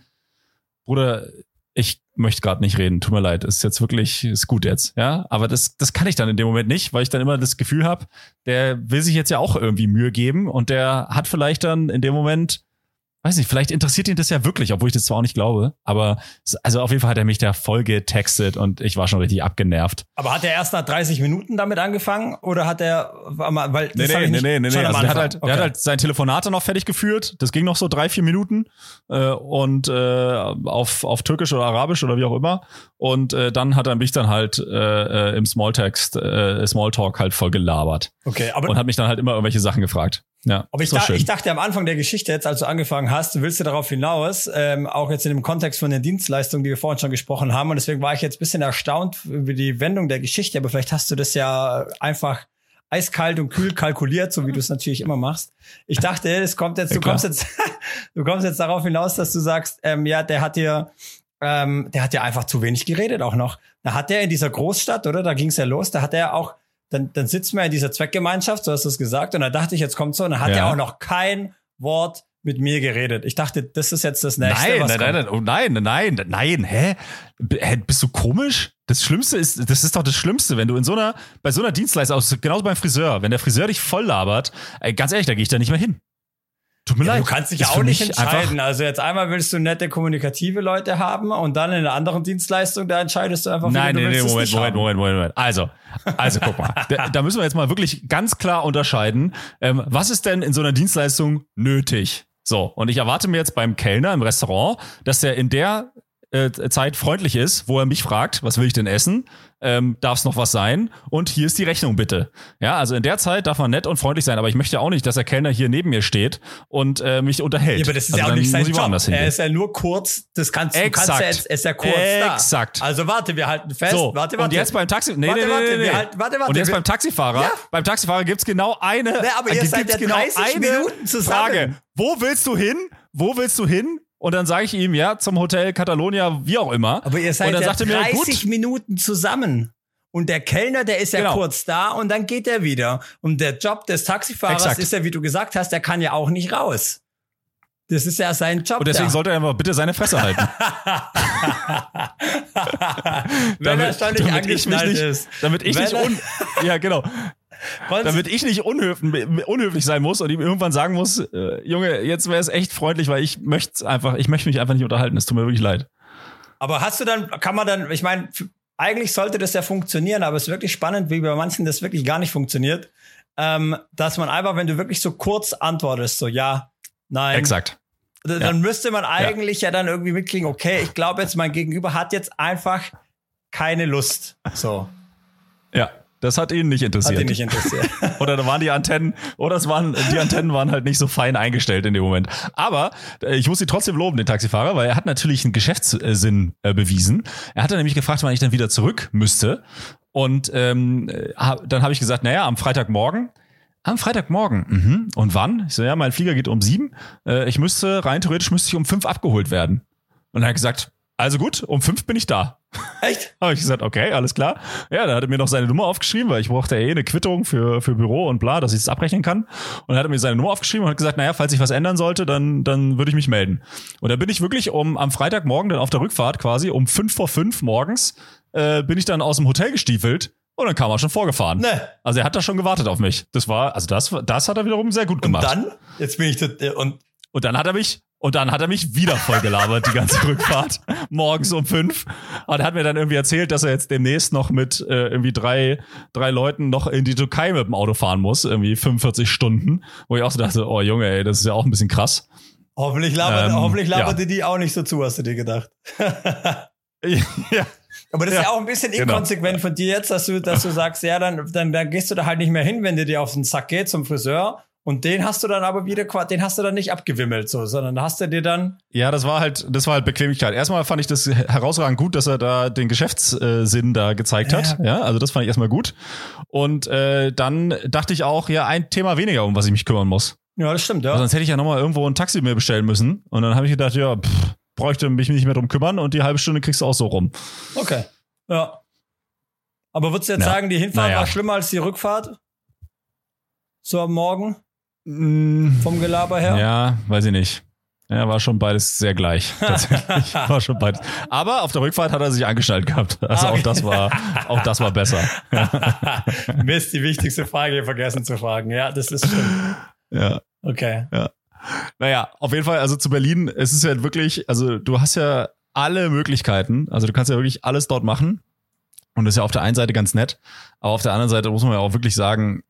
Bruder, ich möchte gerade nicht reden, tut mir leid, ist jetzt wirklich, ist gut jetzt, ja. Aber das, das kann ich dann in dem Moment nicht, weil ich dann immer das Gefühl habe, der will sich jetzt ja auch irgendwie Mühe geben und der hat vielleicht dann in dem Moment weiß nicht, vielleicht interessiert ihn das ja wirklich, obwohl ich das zwar auch nicht glaube, aber also auf jeden Fall hat er mich da voll getextet und ich war schon richtig abgenervt. Aber hat er erst nach 30 Minuten damit angefangen oder hat er, weil nee, nee, nee, nee, nee, nee, also der hat halt, okay. der hat halt sein Telefonat noch fertig geführt, das ging noch so drei, vier Minuten äh, und äh, auf, auf Türkisch oder Arabisch oder wie auch immer und äh, dann hat er mich dann halt äh, äh im Smalltext, äh, Smalltalk halt voll gelabert. Okay, aber und hat mich dann halt immer irgendwelche Sachen gefragt. Ja, aber ich, da, ich dachte am Anfang der Geschichte jetzt, als du angefangen hast, willst du darauf hinaus, ähm, auch jetzt in dem Kontext von den Dienstleistungen, die wir vorhin schon gesprochen haben. Und deswegen war ich jetzt bisschen erstaunt über die Wendung der Geschichte. Aber vielleicht hast du das ja einfach eiskalt und kühl kalkuliert, so wie du es natürlich immer machst. Ich dachte, es kommt jetzt, ja, du kommst jetzt, du kommst jetzt darauf hinaus, dass du sagst, ähm, ja, der hat dir, ähm, der hat ja einfach zu wenig geredet auch noch. Da hat der in dieser Großstadt, oder? Da ging es ja los. Da hat er auch dann, dann sitzen wir in dieser Zweckgemeinschaft, so hast du es gesagt, und da dachte ich, jetzt kommt so, und dann hat ja. er auch noch kein Wort mit mir geredet. Ich dachte, das ist jetzt das nächste. Nein, nein, nein, nein, oh nein, nein, nein, hä? hä? Bist du komisch? Das Schlimmste ist, das ist doch das Schlimmste, wenn du in so einer, bei so einer Dienstleistung, genauso beim Friseur, wenn der Friseur dich voll labert, ganz ehrlich, da gehe ich da nicht mehr hin. Tut mir ja, leid. Du kannst dich ja auch nicht entscheiden. Also jetzt einmal willst du nette kommunikative Leute haben und dann in einer anderen Dienstleistung, da entscheidest du einfach, Nein, nee, nee, Moment, Moment, Moment, Moment, Moment. Also, also guck mal. da, da, müssen wir jetzt mal wirklich ganz klar unterscheiden. Ähm, was ist denn in so einer Dienstleistung nötig? So, und ich erwarte mir jetzt beim Kellner im Restaurant, dass der in der äh, Zeit freundlich ist, wo er mich fragt, was will ich denn essen? Ähm, darf es noch was sein? Und hier ist die Rechnung bitte. Ja, also in der Zeit darf man nett und freundlich sein, aber ich möchte auch nicht, dass der Kellner hier neben mir steht und äh, mich unterhält. Ja, aber das ist also ja auch nicht sein Job. Er ist ja nur kurz, das kannst du, kannst ja jetzt, ist ja kurz Exakt. da. Also warte, wir halten fest. So, warte, warte. Und jetzt beim Taxi, nee, warte, nee, nee, nee, nee. Halten, warte, warte. Und jetzt beim Taxifahrer, ja? beim Taxifahrer gibt's genau eine, nee, aber ihr seid ja genau 30 Minuten zusammen. Frage. Wo willst du hin? Wo willst du hin? Und dann sage ich ihm, ja, zum Hotel Catalonia, wie auch immer. Aber ihr seid und dann ja sagt 30 mir, Minuten zusammen. Und der Kellner, der ist ja genau. kurz da und dann geht er wieder. Und der Job des Taxifahrers Exakt. ist ja, wie du gesagt hast, der kann ja auch nicht raus. Das ist ja sein Job. Und deswegen da. sollte er einfach bitte seine Fresse halten. Wenn damit, er ständig angeschnallt nicht, ist. Damit ich Wenn nicht un ja genau. Damit ich nicht unhöflich, unhöflich sein muss und ihm irgendwann sagen muss, äh, Junge, jetzt wäre es echt freundlich, weil ich möchte einfach, ich möchte mich einfach nicht unterhalten. Es tut mir wirklich leid. Aber hast du dann, kann man dann, ich meine, eigentlich sollte das ja funktionieren, aber es ist wirklich spannend, wie bei manchen das wirklich gar nicht funktioniert. Ähm, dass man einfach, wenn du wirklich so kurz antwortest, so ja, nein. Exakt. Dann ja. müsste man eigentlich ja. ja dann irgendwie mitkriegen, okay, ich glaube jetzt, mein Gegenüber hat jetzt einfach keine Lust. So. Ja. Das hat ihn nicht interessiert. Hat ihn nicht interessiert. oder da waren die Antennen, oder es waren, die Antennen waren halt nicht so fein eingestellt in dem Moment. Aber äh, ich muss sie trotzdem loben, den Taxifahrer, weil er hat natürlich einen Geschäftssinn äh, bewiesen. Er hat dann nämlich gefragt, wann ich dann wieder zurück müsste. Und ähm, hab, dann habe ich gesagt, naja, am Freitagmorgen. Am Freitagmorgen. Mhm. Und wann? Ich so, ja, mein Flieger geht um sieben. Äh, ich müsste, rein theoretisch müsste ich um fünf abgeholt werden. Und er hat gesagt, also gut, um fünf bin ich da. Echt? Habe ich gesagt, okay, alles klar. Ja, da hat er mir noch seine Nummer aufgeschrieben, weil ich brauchte ja eh eine Quittung für, für Büro und bla, dass ich es das abrechnen kann. Und dann hat er mir seine Nummer aufgeschrieben und hat gesagt, naja, falls sich was ändern sollte, dann, dann würde ich mich melden. Und da bin ich wirklich um am Freitagmorgen dann auf der Rückfahrt quasi um fünf vor fünf morgens äh, bin ich dann aus dem Hotel gestiefelt und dann kam er schon vorgefahren. Nee. Also er hat da schon gewartet auf mich. Das war, also das, das hat er wiederum sehr gut gemacht. Und dann? Jetzt bin ich, das, und und dann hat er mich, und dann hat er mich wieder voll gelabert, die ganze Rückfahrt, morgens um fünf. Und er hat mir dann irgendwie erzählt, dass er jetzt demnächst noch mit äh, irgendwie drei, drei Leuten noch in die Türkei mit dem Auto fahren muss, irgendwie 45 Stunden. Wo ich auch so dachte, oh Junge, ey, das ist ja auch ein bisschen krass. Hoffentlich labert, ähm, hoffentlich labert ja. die auch nicht so zu, hast du dir gedacht. ja. Aber das ist ja auch ein bisschen genau. inkonsequent von dir jetzt, dass du, dass du sagst, ja, dann, dann, dann gehst du da halt nicht mehr hin, wenn dir dir auf den Sack geht zum Friseur und den hast du dann aber wieder, den hast du dann nicht abgewimmelt, so, sondern hast du dir dann. Ja, das war halt, das war halt Bequemlichkeit. Erstmal fand ich das herausragend gut, dass er da den Geschäftssinn da gezeigt hat. Ja, ja also das fand ich erstmal gut. Und äh, dann dachte ich auch, ja, ein Thema weniger, um was ich mich kümmern muss. Ja, das stimmt, ja. Also sonst hätte ich ja nochmal irgendwo ein Taxi mir bestellen müssen. Und dann habe ich gedacht, ja, pff, bräuchte mich nicht mehr drum kümmern und die halbe Stunde kriegst du auch so rum. Okay. Ja. Aber würdest du jetzt ja. sagen, die Hinfahrt naja. war schlimmer als die Rückfahrt? So am Morgen? Mm. Vom Gelaber her? Ja, weiß ich nicht. Ja, war schon beides sehr gleich. Tatsächlich. war schon beides. Aber auf der Rückfahrt hat er sich angeschaltet gehabt. Also okay. auch das war, auch das war besser. Mist, die wichtigste Frage vergessen zu fragen. Ja, das ist schön. Ja. Okay. Ja. Naja, auf jeden Fall, also zu Berlin, es ist ja wirklich, also du hast ja alle Möglichkeiten. Also du kannst ja wirklich alles dort machen. Und das ist ja auf der einen Seite ganz nett. Aber auf der anderen Seite muss man ja auch wirklich sagen,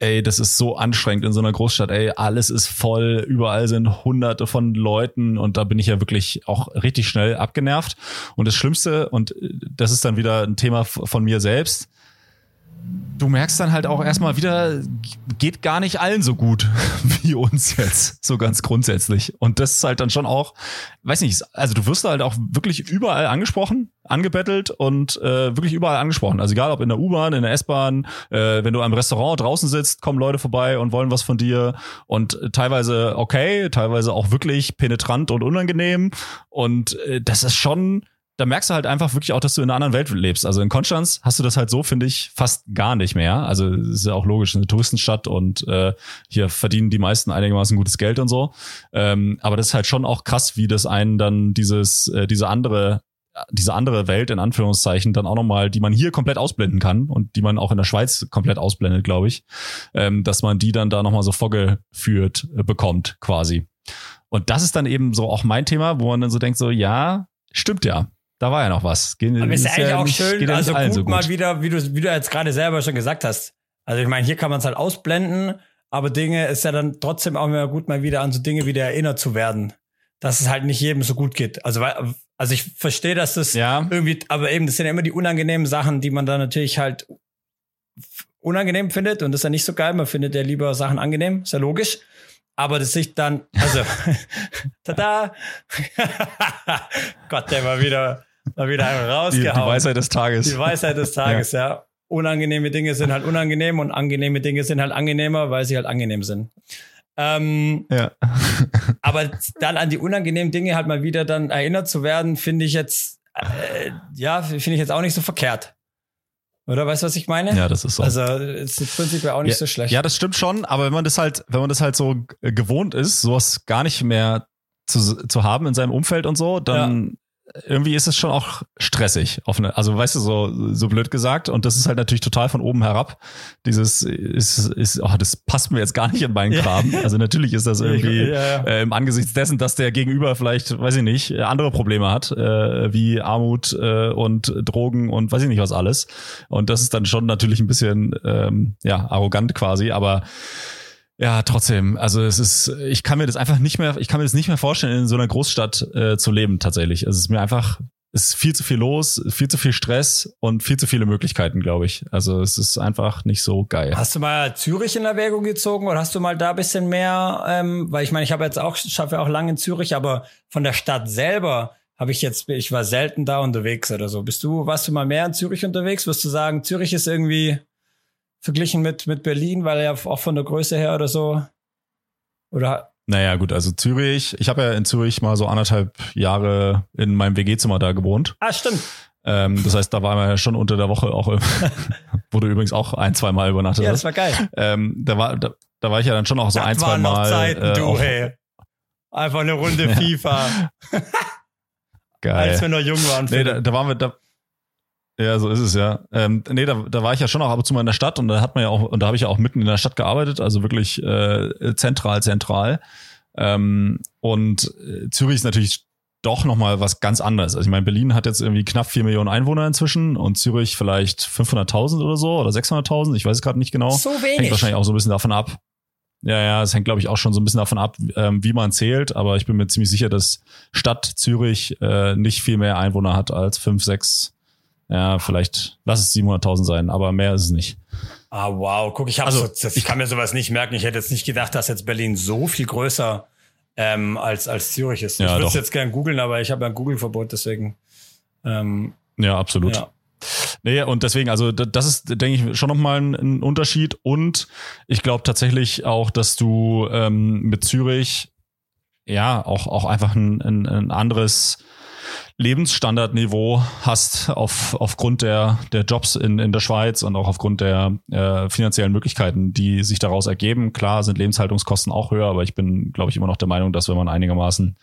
ey, das ist so anstrengend in so einer Großstadt, ey, alles ist voll, überall sind hunderte von Leuten und da bin ich ja wirklich auch richtig schnell abgenervt. Und das Schlimmste, und das ist dann wieder ein Thema von mir selbst, du merkst dann halt auch erstmal wieder, geht gar nicht allen so gut wie uns jetzt, so ganz grundsätzlich. Und das ist halt dann schon auch, weiß nicht, also du wirst halt auch wirklich überall angesprochen, angebettelt und äh, wirklich überall angesprochen. Also egal ob in der U-Bahn, in der S-Bahn, äh, wenn du am Restaurant draußen sitzt, kommen Leute vorbei und wollen was von dir und teilweise okay, teilweise auch wirklich penetrant und unangenehm. Und äh, das ist schon da merkst du halt einfach wirklich auch, dass du in einer anderen Welt lebst. Also in Konstanz hast du das halt so, finde ich, fast gar nicht mehr. Also ist ja auch logisch, eine Touristenstadt und äh, hier verdienen die meisten einigermaßen gutes Geld und so. Ähm, aber das ist halt schon auch krass, wie das einen dann dieses, äh, diese andere diese andere Welt in Anführungszeichen dann auch nochmal, die man hier komplett ausblenden kann und die man auch in der Schweiz komplett ausblendet, glaube ich, ähm, dass man die dann da nochmal so vorgeführt äh, bekommt quasi. Und das ist dann eben so auch mein Thema, wo man dann so denkt, so ja, stimmt ja. Da war ja noch was. Ge Aber ist, ist eigentlich ja auch nicht, schön, also gut, so gut, mal wieder, wie du, wie du jetzt gerade selber schon gesagt hast. Also ich meine, hier kann man es halt ausblenden, aber Dinge ist ja dann trotzdem auch immer gut, mal wieder an so Dinge wieder erinnert zu werden. Dass es halt nicht jedem so gut geht. Also, weil, also ich verstehe, dass das ja. irgendwie, aber eben, das sind ja immer die unangenehmen Sachen, die man dann natürlich halt unangenehm findet und das ist ja nicht so geil. Man findet ja lieber Sachen angenehm, ist ja logisch aber das sich dann, also, tada, Gott, der war wieder, war wieder einmal rausgehauen. Die, die Weisheit des Tages. Die Weisheit des Tages, ja. ja. Unangenehme Dinge sind halt unangenehm und angenehme Dinge sind halt angenehmer, weil sie halt angenehm sind. Ähm, ja. aber dann an die unangenehmen Dinge halt mal wieder dann erinnert zu werden, finde ich jetzt, äh, ja, finde ich jetzt auch nicht so verkehrt. Oder weißt du, was ich meine? Ja, das ist so. Also ist im Prinzip auch nicht ja, so schlecht. Ja, das stimmt schon, aber wenn man das halt, wenn man das halt so gewohnt ist, sowas gar nicht mehr zu, zu haben in seinem Umfeld und so, dann irgendwie ist es schon auch stressig. Eine, also weißt du, so, so blöd gesagt. Und das ist halt natürlich total von oben herab. Dieses ist, ist oh, das passt mir jetzt gar nicht in meinen Kram. Ja. Also natürlich ist das irgendwie ja, ja. Äh, im Angesicht dessen, dass der Gegenüber vielleicht, weiß ich nicht, andere Probleme hat, äh, wie Armut äh, und Drogen und weiß ich nicht was alles. Und das ist dann schon natürlich ein bisschen ähm, ja arrogant quasi, aber ja, trotzdem. Also es ist, ich kann mir das einfach nicht mehr, ich kann mir das nicht mehr vorstellen, in so einer Großstadt äh, zu leben tatsächlich. Also es ist mir einfach, es ist viel zu viel los, viel zu viel Stress und viel zu viele Möglichkeiten, glaube ich. Also es ist einfach nicht so geil. Hast du mal Zürich in Erwägung gezogen oder hast du mal da bisschen mehr, ähm, weil ich meine, ich habe jetzt auch, schaffe ja auch lange in Zürich, aber von der Stadt selber habe ich jetzt, ich war selten da unterwegs oder so. Bist du, warst du mal mehr in Zürich unterwegs? Wirst du sagen, Zürich ist irgendwie verglichen mit, mit Berlin, weil er auch von der Größe her oder so? Oder? Naja, gut, also Zürich, ich habe ja in Zürich mal so anderthalb Jahre in meinem WG-Zimmer da gewohnt. Ah, stimmt. Ähm, das heißt, da war man ja schon unter der Woche auch, wurde übrigens auch ein, zwei Mal übernachtet. Ja, das war geil. Ähm, da war, da, da war ich ja dann schon auch so das ein, zwei Mal. Zeiten, äh, du, hey. Einfach eine Runde FIFA. Geil. Als wir noch jung waren. Nee, da, da waren wir, da, ja, so ist es ja. Ähm, nee, da, da war ich ja schon auch ab und zu mal in der Stadt und da hat man ja auch, und da habe ich ja auch mitten in der Stadt gearbeitet, also wirklich äh, zentral, zentral. Ähm, und äh, Zürich ist natürlich doch nochmal was ganz anderes. Also ich meine, Berlin hat jetzt irgendwie knapp vier Millionen Einwohner inzwischen und Zürich vielleicht 500.000 oder so oder 600.000, ich weiß es gerade nicht genau. So wenig. Hängt wahrscheinlich auch so ein bisschen davon ab. Ja, ja, es hängt, glaube ich, auch schon so ein bisschen davon ab, ähm, wie man zählt. Aber ich bin mir ziemlich sicher, dass Stadt Zürich äh, nicht viel mehr Einwohner hat als fünf, sechs ja, vielleicht lass es 700.000 sein, aber mehr ist es nicht. Ah, wow. Guck, ich, hab also, so, ich kann mir sowas nicht merken. Ich hätte jetzt nicht gedacht, dass jetzt Berlin so viel größer ähm, als, als Zürich ist. Ja, ich würde es jetzt gern googeln, aber ich habe ja ein Google-Verbot, deswegen. Ähm, ja, absolut. Ja. Nee, und deswegen, also das ist, denke ich, schon nochmal ein, ein Unterschied. Und ich glaube tatsächlich auch, dass du ähm, mit Zürich ja auch, auch einfach ein, ein, ein anderes Lebensstandardniveau hast auf, aufgrund der, der Jobs in, in der Schweiz und auch aufgrund der äh, finanziellen Möglichkeiten, die sich daraus ergeben. Klar sind Lebenshaltungskosten auch höher, aber ich bin, glaube ich, immer noch der Meinung, dass wenn man einigermaßen,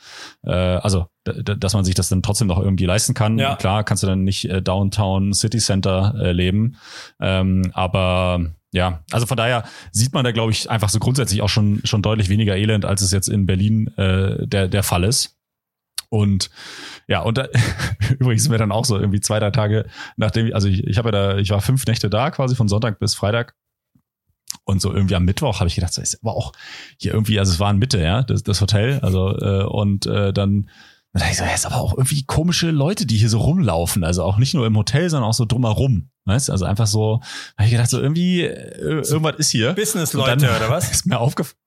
äh, also dass man sich das dann trotzdem noch irgendwie leisten kann. Ja. Klar kannst du dann nicht äh, Downtown City Center äh, leben, ähm, aber ja, also von daher sieht man da, glaube ich, einfach so grundsätzlich auch schon, schon deutlich weniger Elend, als es jetzt in Berlin äh, der, der Fall ist. Und ja, und da, übrigens sind wir dann auch so irgendwie zwei, drei Tage, nachdem, also ich, ich habe ja da, ich war fünf Nächte da, quasi von Sonntag bis Freitag. Und so irgendwie am Mittwoch habe ich gedacht, das ist aber auch hier irgendwie, also es war in Mitte, ja, das, das Hotel. Also, äh, und äh, dann da dachte ich so, ja, ist aber auch irgendwie komische Leute, die hier so rumlaufen. Also auch nicht nur im Hotel, sondern auch so drumherum. Weißt Also einfach so, habe ich gedacht, so irgendwie, äh, irgendwas ist hier. Business-Leute oder was? Ist mir aufgefallen.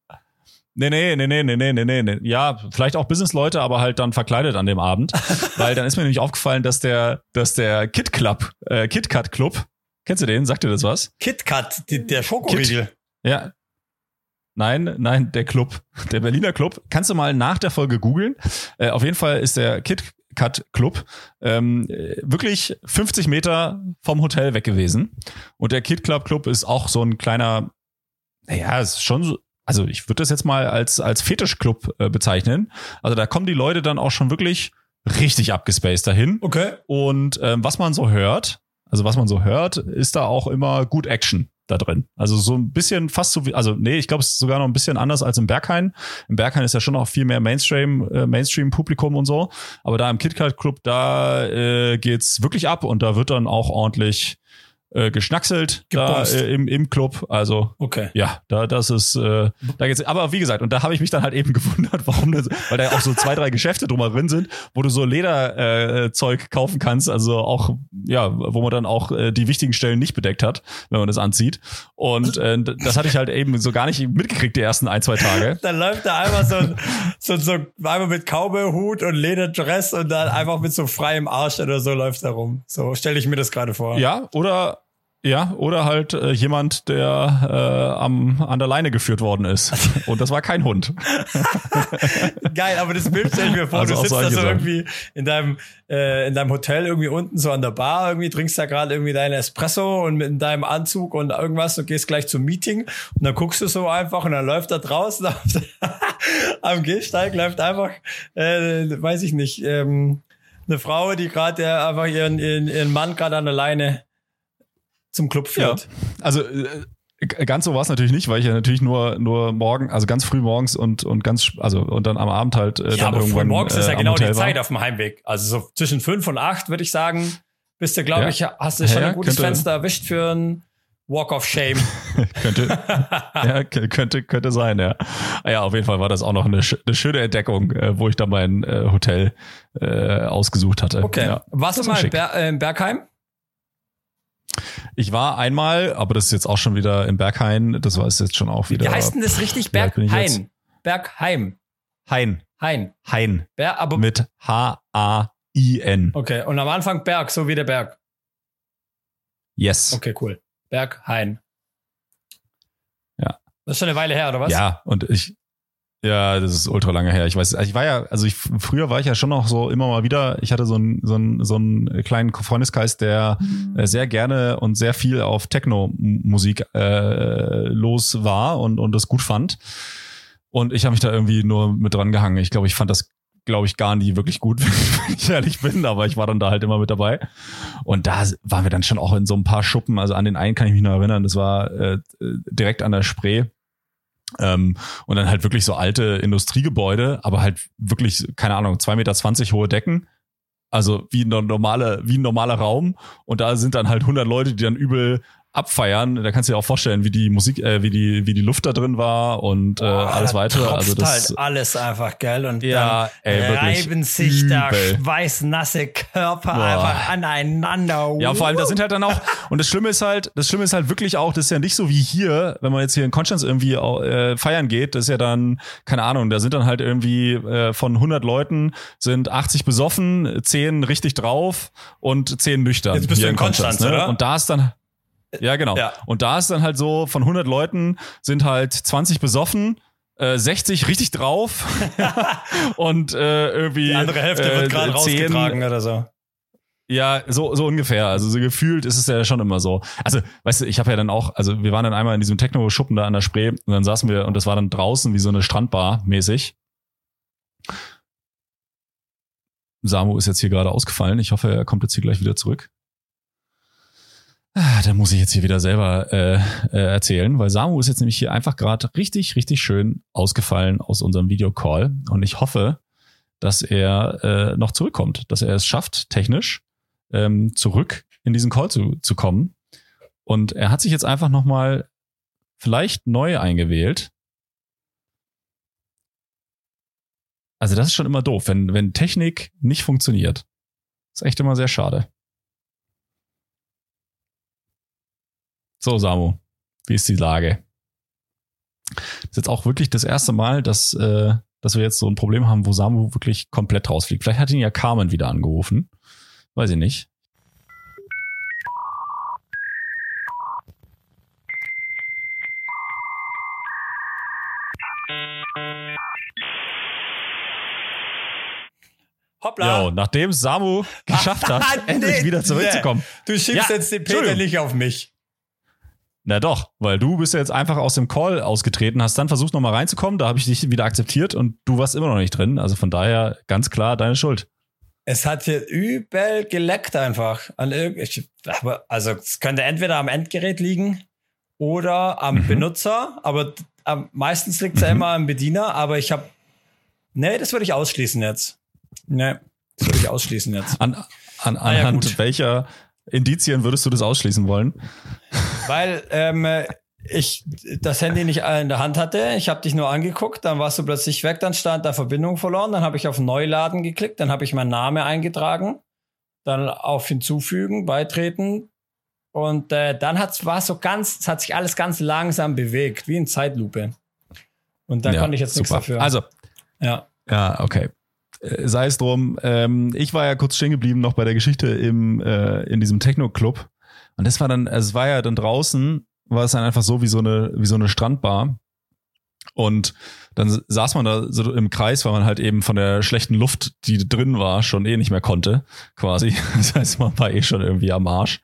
Nee, nee, nee, nee, nee, nee, nee, nee. Ja, vielleicht auch Businessleute, aber halt dann verkleidet an dem Abend. Weil dann ist mir nämlich aufgefallen, dass der, dass der Kit Club, äh, KitKat Club, kennst du den? Sagt dir das was? KitKat, der Schokoriegel. Kit, ja. Nein, nein, der Club, der Berliner Club. Kannst du mal nach der Folge googeln. Äh, auf jeden Fall ist der Kit Cut Club ähm, wirklich 50 Meter vom Hotel weg gewesen. Und der Kid Club Club ist auch so ein kleiner, naja, ist schon so, also ich würde das jetzt mal als, als Fetischclub äh, bezeichnen. Also da kommen die Leute dann auch schon wirklich richtig abgespaced dahin. Okay. Und ähm, was man so hört, also was man so hört, ist da auch immer gut Action da drin. Also so ein bisschen fast so wie, also nee, ich glaube, es ist sogar noch ein bisschen anders als im Berghain. Im Berghain ist ja schon noch viel mehr Mainstream, äh, Mainstream-Publikum und so. Aber da im KitKat Club, da äh, geht's wirklich ab und da wird dann auch ordentlich äh, geschnackselt da, äh, im, im Club. Also okay. ja, da das ist äh, da geht's. Aber wie gesagt, und da habe ich mich dann halt eben gewundert, warum das, weil da ja auch so zwei, drei Geschäfte drumherin sind, wo du so Lederzeug äh, kaufen kannst, also auch, ja, wo man dann auch äh, die wichtigen Stellen nicht bedeckt hat, wenn man das anzieht. Und äh, das hatte ich halt eben so gar nicht mitgekriegt, die ersten ein, zwei Tage. dann läuft da einfach so, so, so einmal mit Cowboy-Hut und Lederdress und dann einfach mit so freiem Arsch oder so läuft er rum. So stelle ich mir das gerade vor. Ja, oder ja, oder halt äh, jemand, der äh, am, an der Leine geführt worden ist. Und das war kein Hund. Geil, aber das Bild stell ich mir vor, also du sitzt da so irgendwie in deinem, äh, in deinem Hotel irgendwie unten so an der Bar, irgendwie trinkst da gerade irgendwie deinen Espresso und mit deinem Anzug und irgendwas und gehst gleich zum Meeting und dann guckst du so einfach und dann läuft da draußen am Gehsteig läuft einfach, äh, weiß ich nicht, ähm, eine Frau, die gerade einfach ihren, ihren, ihren Mann gerade an der Leine zum Club führt. Ja. Also äh, ganz so war es natürlich nicht, weil ich ja natürlich nur nur morgen, also ganz früh morgens und und ganz also und dann am Abend halt äh, ja, dann aber irgendwann früh morgens äh, ist ja genau die Zeit war. auf dem Heimweg. Also so zwischen fünf und acht würde ich sagen, bist du glaube ja. ich hast du schon ja, ein gutes könnte, Fenster erwischt für ein Walk of Shame. könnte, ja, könnte, könnte sein, ja. Ah ja, auf jeden Fall war das auch noch eine, eine schöne Entdeckung, äh, wo ich da mein äh, Hotel äh, ausgesucht hatte. Okay. Ja, Warst du mal in, Ber äh, in Bergheim? Ich war einmal, aber das ist jetzt auch schon wieder in Berghain. Das war es jetzt schon auch wieder. Wie heißt denn das richtig? Berghain. Bergheim. Hain. Hain. Hain. Ber aber Mit H-A-I-N. Okay, und am Anfang Berg, so wie der Berg. Yes. Okay, cool. Berghain. Ja. Das ist schon eine Weile her, oder was? Ja, und ich, ja, das ist ultra lange her. Ich weiß, ich war ja, also ich, früher war ich ja schon noch so immer mal wieder, ich hatte so einen, so einen, so einen kleinen Freundeskreis, der mhm. sehr gerne und sehr viel auf Techno-Musik äh, los war und, und das gut fand. Und ich habe mich da irgendwie nur mit dran gehangen. Ich glaube, ich fand das, glaube ich, gar nie wirklich gut, wenn ich ehrlich bin, aber ich war dann da halt immer mit dabei. Und da waren wir dann schon auch in so ein paar Schuppen. Also an den einen kann ich mich noch erinnern, das war äh, direkt an der Spree ähm, und dann halt wirklich so alte Industriegebäude, aber halt wirklich, keine Ahnung, zwei Meter zwanzig hohe Decken. Also wie ein normaler, wie ein normaler Raum. Und da sind dann halt 100 Leute, die dann übel abfeiern. Da kannst du dir auch vorstellen, wie die Musik, äh, wie die, wie die Luft da drin war und äh, alles weitere. Also das halt alles einfach geil und ja, dann ey, reiben sich übel. da schweißnasse Körper Boah. einfach aneinander. Ja, vor allem da sind halt dann auch und das Schlimme ist halt, das Schlimme ist halt wirklich auch, das ist ja nicht so wie hier, wenn man jetzt hier in Konstanz irgendwie äh, feiern geht, das ist ja dann keine Ahnung, da sind dann halt irgendwie äh, von 100 Leuten sind 80 besoffen, 10 richtig drauf und 10 nüchtern. Jetzt bist du in Konstanz, ne? oder? Und da ist dann ja, genau. Ja. Und da ist dann halt so, von 100 Leuten sind halt 20 besoffen, äh, 60 richtig drauf und äh, irgendwie. Die andere Hälfte äh, wird gerade rausgetragen oder so. Ja, so, so ungefähr. Also so gefühlt ist es ja schon immer so. Also, weißt du, ich habe ja dann auch, also wir waren dann einmal in diesem Techno-Schuppen da an der Spree und dann saßen wir und das war dann draußen wie so eine Strandbar mäßig. Samu ist jetzt hier gerade ausgefallen. Ich hoffe, er kommt jetzt hier gleich wieder zurück. Ah, da muss ich jetzt hier wieder selber äh, äh, erzählen, weil Samu ist jetzt nämlich hier einfach gerade richtig, richtig schön ausgefallen aus unserem Videocall. Und ich hoffe, dass er äh, noch zurückkommt, dass er es schafft, technisch ähm, zurück in diesen Call zu, zu kommen. Und er hat sich jetzt einfach nochmal vielleicht neu eingewählt. Also das ist schon immer doof, wenn, wenn Technik nicht funktioniert. ist echt immer sehr schade. So, Samu, wie ist die Lage? Das ist jetzt auch wirklich das erste Mal, dass, äh, dass wir jetzt so ein Problem haben, wo Samu wirklich komplett rausfliegt. Vielleicht hat ihn ja Carmen wieder angerufen. Weiß ich nicht. Hoppla. Jo, nachdem Samu geschafft hat, endlich wieder zurückzukommen. Du schiebst ja, jetzt den Peter nicht auf mich. Na doch, weil du bist ja jetzt einfach aus dem Call ausgetreten, hast dann versucht nochmal reinzukommen, da habe ich dich wieder akzeptiert und du warst immer noch nicht drin. Also von daher ganz klar deine Schuld. Es hat hier übel geleckt einfach. Ich, also es könnte entweder am Endgerät liegen oder am mhm. Benutzer, aber am, meistens liegt es mhm. ja immer am Bediener, aber ich habe. Nee, das würde ich ausschließen jetzt. Nee, das würde ich ausschließen jetzt. An, an, anhand ja, welcher Indizien würdest du das ausschließen wollen? Weil ähm, ich das Handy nicht in der Hand hatte. Ich habe dich nur angeguckt, dann warst du plötzlich weg, dann stand da Verbindung verloren, dann habe ich auf Neuladen geklickt, dann habe ich meinen Namen eingetragen, dann auf Hinzufügen, Beitreten und äh, dann hat's war so ganz, es hat sich alles ganz langsam bewegt, wie in Zeitlupe. Und da ja, konnte ich jetzt super. nichts dafür. Also, ja. Ja, okay. Äh, sei es drum, ähm, ich war ja kurz stehen geblieben noch bei der Geschichte im, äh, in diesem Techno-Club. Und das war dann, es war ja dann draußen, war es dann einfach so wie so eine, wie so eine Strandbar. Und dann saß man da so im Kreis, weil man halt eben von der schlechten Luft, die drin war, schon eh nicht mehr konnte, quasi. Das heißt, man war eh schon irgendwie am Arsch.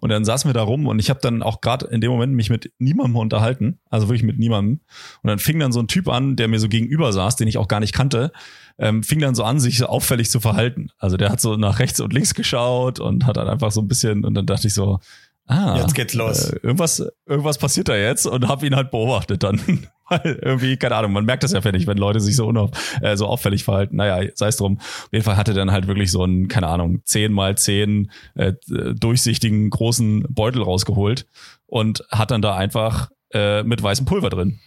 Und dann saßen wir da rum und ich habe dann auch gerade in dem Moment mich mit niemandem unterhalten, also wirklich mit niemandem. Und dann fing dann so ein Typ an, der mir so gegenüber saß, den ich auch gar nicht kannte, ähm, fing dann so an, sich auffällig zu verhalten. Also der hat so nach rechts und links geschaut und hat dann einfach so ein bisschen, und dann dachte ich so, Ah, jetzt geht's los. Äh, irgendwas, irgendwas passiert da jetzt und habe ihn halt beobachtet dann. Weil irgendwie, keine Ahnung, man merkt das ja fertig, wenn Leute sich so, unauf, äh, so auffällig verhalten. Naja, sei es drum. Auf jeden Fall hatte dann halt wirklich so einen, keine Ahnung, zehn mal zehn äh, durchsichtigen großen Beutel rausgeholt und hat dann da einfach äh, mit weißem Pulver drin.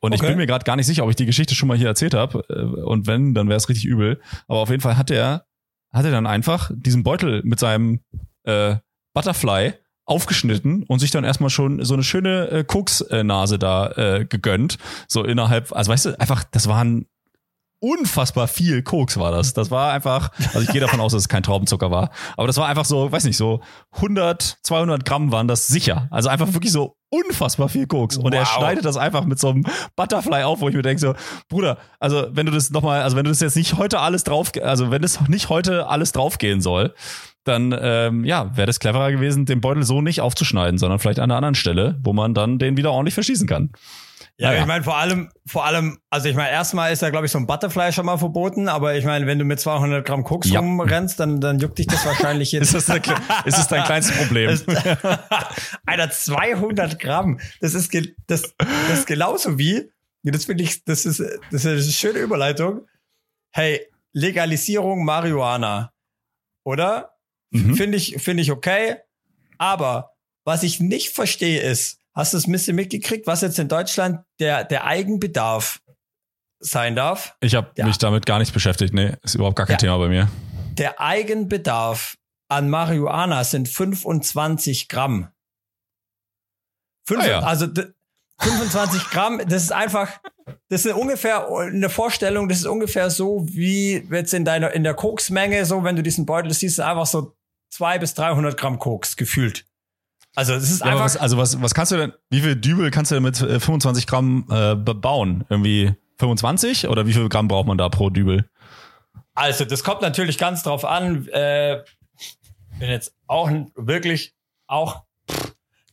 Und okay. ich bin mir gerade gar nicht sicher, ob ich die Geschichte schon mal hier erzählt habe. Äh, und wenn, dann wäre es richtig übel. Aber auf jeden Fall hat er, hat er dann einfach diesen Beutel mit seinem äh, Butterfly aufgeschnitten und sich dann erstmal schon so eine schöne äh, Koksnase da äh, gegönnt. So innerhalb, also weißt du, einfach, das waren unfassbar viel Koks war das. Das war einfach, also ich gehe davon aus, dass es kein Traubenzucker war, aber das war einfach so, weiß nicht, so 100, 200 Gramm waren das sicher. Also einfach wirklich so unfassbar viel Koks. Und wow. er schneidet das einfach mit so einem Butterfly auf, wo ich mir denke so, Bruder, also wenn du das nochmal, also wenn du das jetzt nicht heute alles drauf, also wenn das nicht heute alles draufgehen soll, dann ähm, ja, wäre das cleverer gewesen, den Beutel so nicht aufzuschneiden, sondern vielleicht an einer anderen Stelle, wo man dann den wieder ordentlich verschießen kann. Ja, naja. ich meine, vor allem, vor allem, also ich meine, erstmal ist ja, glaube ich, so ein Butterfly schon mal verboten, aber ich meine, wenn du mit 200 Gramm Koks ja. rumrennst, dann, dann juckt dich das wahrscheinlich jetzt. ist, das eine, ist das dein kleinstes Problem? Alter, 200 Gramm, das ist, das, das genauso wie, das finde ich, das ist, das ist eine schöne Überleitung. Hey, Legalisierung Marihuana, oder? Mhm. Finde ich, finde ich okay. Aber was ich nicht verstehe ist, hast du es ein bisschen mitgekriegt, was jetzt in Deutschland der, der Eigenbedarf sein darf? Ich habe mich damit gar nicht beschäftigt. Nee, ist überhaupt gar kein der, Thema bei mir. Der Eigenbedarf an Marihuana sind 25 Gramm. Fünf, ah, ja. Also 25 Gramm, das ist einfach, das ist ungefähr eine Vorstellung, das ist ungefähr so wie jetzt in deiner, in der Koksmenge, so wenn du diesen Beutel siehst, einfach so zwei bis 300 Gramm Koks gefühlt. Also es ist ja, einfach. Was, also was, was kannst du denn, wie viel Dübel kannst du denn mit 25 äh, Gramm äh, bebauen? Irgendwie 25 oder wie viel Gramm braucht man da pro Dübel? Also das kommt natürlich ganz drauf an. Äh, bin jetzt auch wirklich auch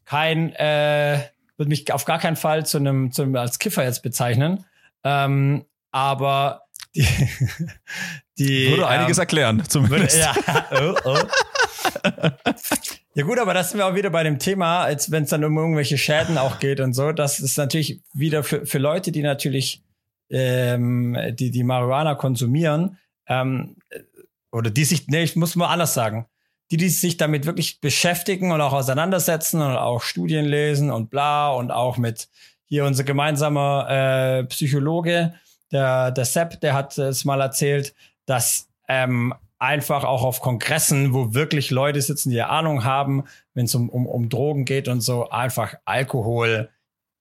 kein, äh, würde mich auf gar keinen Fall zu einem, zu einem als Kiffer jetzt bezeichnen. Ähm, aber die, die würde einiges ähm, erklären, zumindest. Würde, ja, oh, oh. Ja gut, aber das sind wir auch wieder bei dem Thema, wenn es dann um irgendwelche Schäden auch geht und so. Das ist natürlich wieder für, für Leute, die natürlich ähm, die die Marihuana konsumieren ähm, oder die sich, nee, ich muss mal anders sagen, die, die sich damit wirklich beschäftigen und auch auseinandersetzen und auch Studien lesen und bla und auch mit hier unser gemeinsamer äh, Psychologe, der, der Sepp, der hat es mal erzählt, dass ähm, einfach auch auf Kongressen, wo wirklich Leute sitzen, die Ahnung haben, wenn es um, um, um Drogen geht und so, einfach Alkohol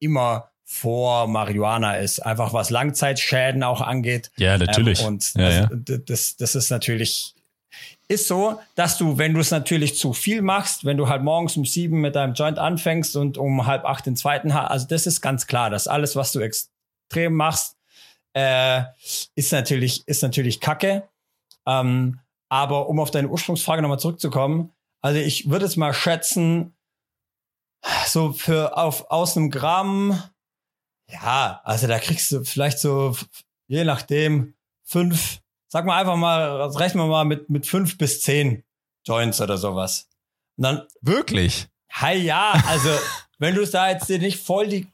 immer vor Marihuana ist. Einfach was Langzeitschäden auch angeht. Ja, natürlich. Ähm, und ja, ja. Das, das ist natürlich, ist so, dass du, wenn du es natürlich zu viel machst, wenn du halt morgens um sieben mit deinem Joint anfängst und um halb acht den zweiten, also das ist ganz klar, dass alles, was du extrem machst, äh, ist natürlich, ist natürlich Kacke. Ähm, aber um auf deine Ursprungsfrage nochmal zurückzukommen, also ich würde es mal schätzen, so für auf aus einem Gramm, ja, also da kriegst du vielleicht so, je nachdem, fünf, sag mal einfach mal, rechnen wir mal mit, mit fünf bis zehn Joints oder sowas. Und dann. Wirklich? Hi, ja, also wenn du es da jetzt dir nicht voll die,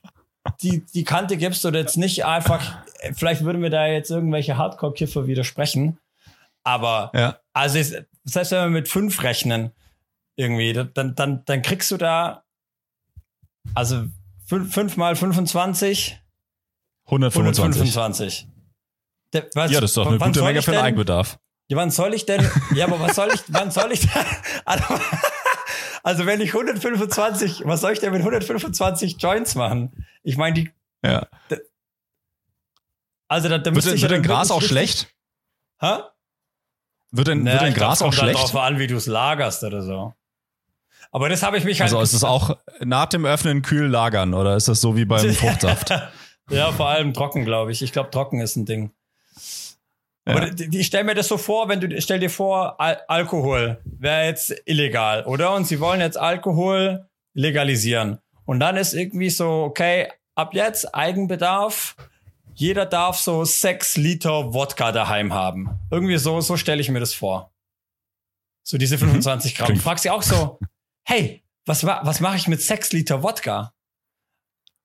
die, die Kante gibst oder jetzt nicht einfach, vielleicht würden wir da jetzt irgendwelche Hardcore-Kiffer widersprechen. Aber ja. also ist, das heißt, wenn wir mit fünf rechnen, irgendwie, dann, dann, dann kriegst du da also fünf, fünf mal 25. 125. 125. Der, was, ja, das ist doch eine gute Menge für den Eigenbedarf. Ja, wann soll ich denn? ja, aber was soll ich, wann soll ich denn? Also, wenn ich 125, was soll ich denn mit 125 Joints machen? Ich meine, die. Ja. Also, da, da müsste wird, ich wird denn Gras auch schlecht? Hä? Wird denn, naja, wird denn Gras auch schlecht? Kommt darauf an, wie du es lagerst oder so. Aber das habe ich mich halt. Also ist es auch nach dem Öffnen kühl lagern oder ist das so wie beim Fruchtsaft? ja, vor allem trocken, glaube ich. Ich glaube, trocken ist ein Ding. Ja. Aber ich stelle mir das so vor, wenn du stell dir vor, Al Alkohol wäre jetzt illegal, oder? Und sie wollen jetzt Alkohol legalisieren. Und dann ist irgendwie so, okay, ab jetzt Eigenbedarf. Jeder darf so sechs Liter Wodka daheim haben. Irgendwie so, so stelle ich mir das vor. So diese 25 mhm. Gramm. Du fragst dich auch so, hey, was, was mache ich mit sechs Liter Wodka?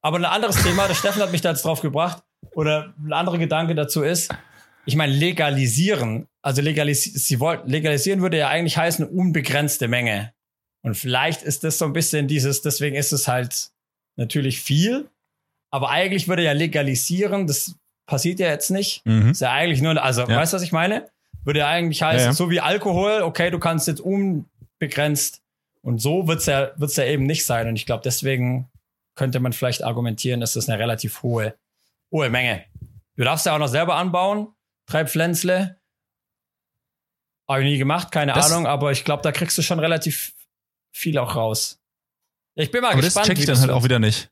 Aber ein anderes Thema, der Steffen hat mich da jetzt drauf gebracht, oder ein anderer Gedanke dazu ist, ich meine, legalisieren, also legalis sie wollt, legalisieren würde ja eigentlich heißen, unbegrenzte Menge. Und vielleicht ist das so ein bisschen dieses, deswegen ist es halt natürlich viel, aber eigentlich würde ja legalisieren, das passiert ja jetzt nicht. Mhm. Ist ja eigentlich nur, also, ja. weißt du, was ich meine? Würde ja eigentlich heißen, ja, so wie Alkohol, okay, du kannst jetzt unbegrenzt und so wird's ja, wird's ja eben nicht sein. Und ich glaube, deswegen könnte man vielleicht argumentieren, dass das eine relativ hohe, hohe Menge. Du darfst ja auch noch selber anbauen, Treibpflänzle. Habe ich nie gemacht, keine das, Ahnung, aber ich glaube, da kriegst du schon relativ viel auch raus. Ich bin mal aber gespannt. Das check ich dann halt auch wieder nicht.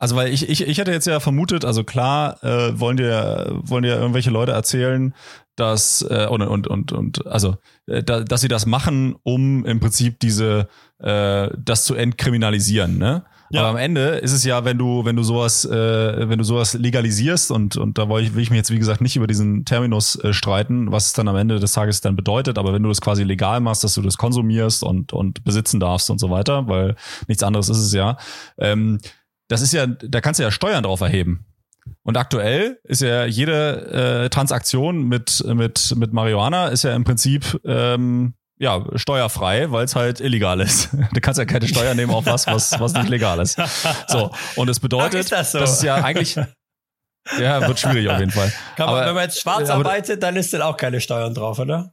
Also weil ich, ich, ich hätte jetzt ja vermutet, also klar äh, wollen dir wollen dir irgendwelche Leute erzählen, dass äh, und und und und also äh, da, dass sie das machen, um im Prinzip diese äh, das zu entkriminalisieren, ne? Ja. Aber am Ende ist es ja, wenn du wenn du sowas äh, wenn du sowas legalisierst und und da will ich, will ich mich jetzt wie gesagt nicht über diesen Terminus äh, streiten, was es dann am Ende des Tages dann bedeutet, aber wenn du das quasi legal machst, dass du das konsumierst und und besitzen darfst und so weiter, weil nichts anderes ist es ja. Ähm, das ist ja, da kannst du ja Steuern drauf erheben. Und aktuell ist ja jede äh, Transaktion mit, mit, mit Marihuana ist ja im Prinzip ähm, ja, steuerfrei, weil es halt illegal ist. Du kannst ja keine Steuer nehmen auf was, was, was nicht legal ist. So. Und es bedeutet, Ach, das so? dass es ja eigentlich, ja, wird schwierig auf jeden Fall. Man, aber, wenn man jetzt schwarz aber, arbeitet, dann ist dann auch keine Steuern drauf, oder?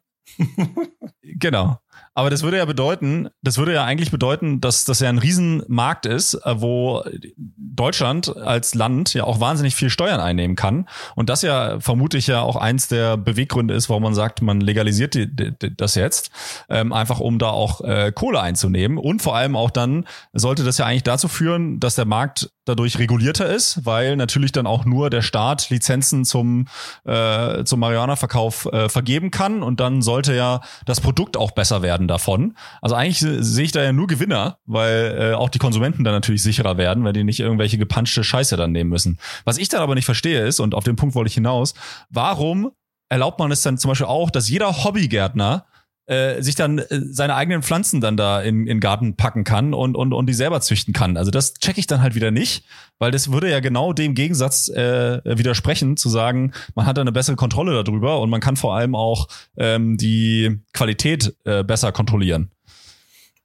genau. Aber das würde ja bedeuten, das würde ja eigentlich bedeuten, dass das ja ein Riesenmarkt ist, äh, wo Deutschland als Land ja auch wahnsinnig viel Steuern einnehmen kann. Und das ja vermute ich ja auch eins der Beweggründe ist, warum man sagt, man legalisiert die, die, das jetzt, ähm, einfach um da auch äh, Kohle einzunehmen. Und vor allem auch dann sollte das ja eigentlich dazu führen, dass der Markt dadurch regulierter ist, weil natürlich dann auch nur der Staat Lizenzen zum, äh, zum Marihuana-Verkauf äh, vergeben kann und dann sollte ja das Produkt auch besser werden davon. Also eigentlich sehe ich da ja nur Gewinner, weil äh, auch die Konsumenten dann natürlich sicherer werden, weil die nicht irgendwelche gepanschte Scheiße dann nehmen müssen. Was ich dann aber nicht verstehe ist, und auf den Punkt wollte ich hinaus, warum erlaubt man es dann zum Beispiel auch, dass jeder Hobbygärtner äh, sich dann äh, seine eigenen Pflanzen dann da in, in Garten packen kann und, und, und die selber züchten kann. Also das checke ich dann halt wieder nicht, weil das würde ja genau dem Gegensatz äh, widersprechen, zu sagen, man hat da eine bessere Kontrolle darüber und man kann vor allem auch ähm, die Qualität äh, besser kontrollieren.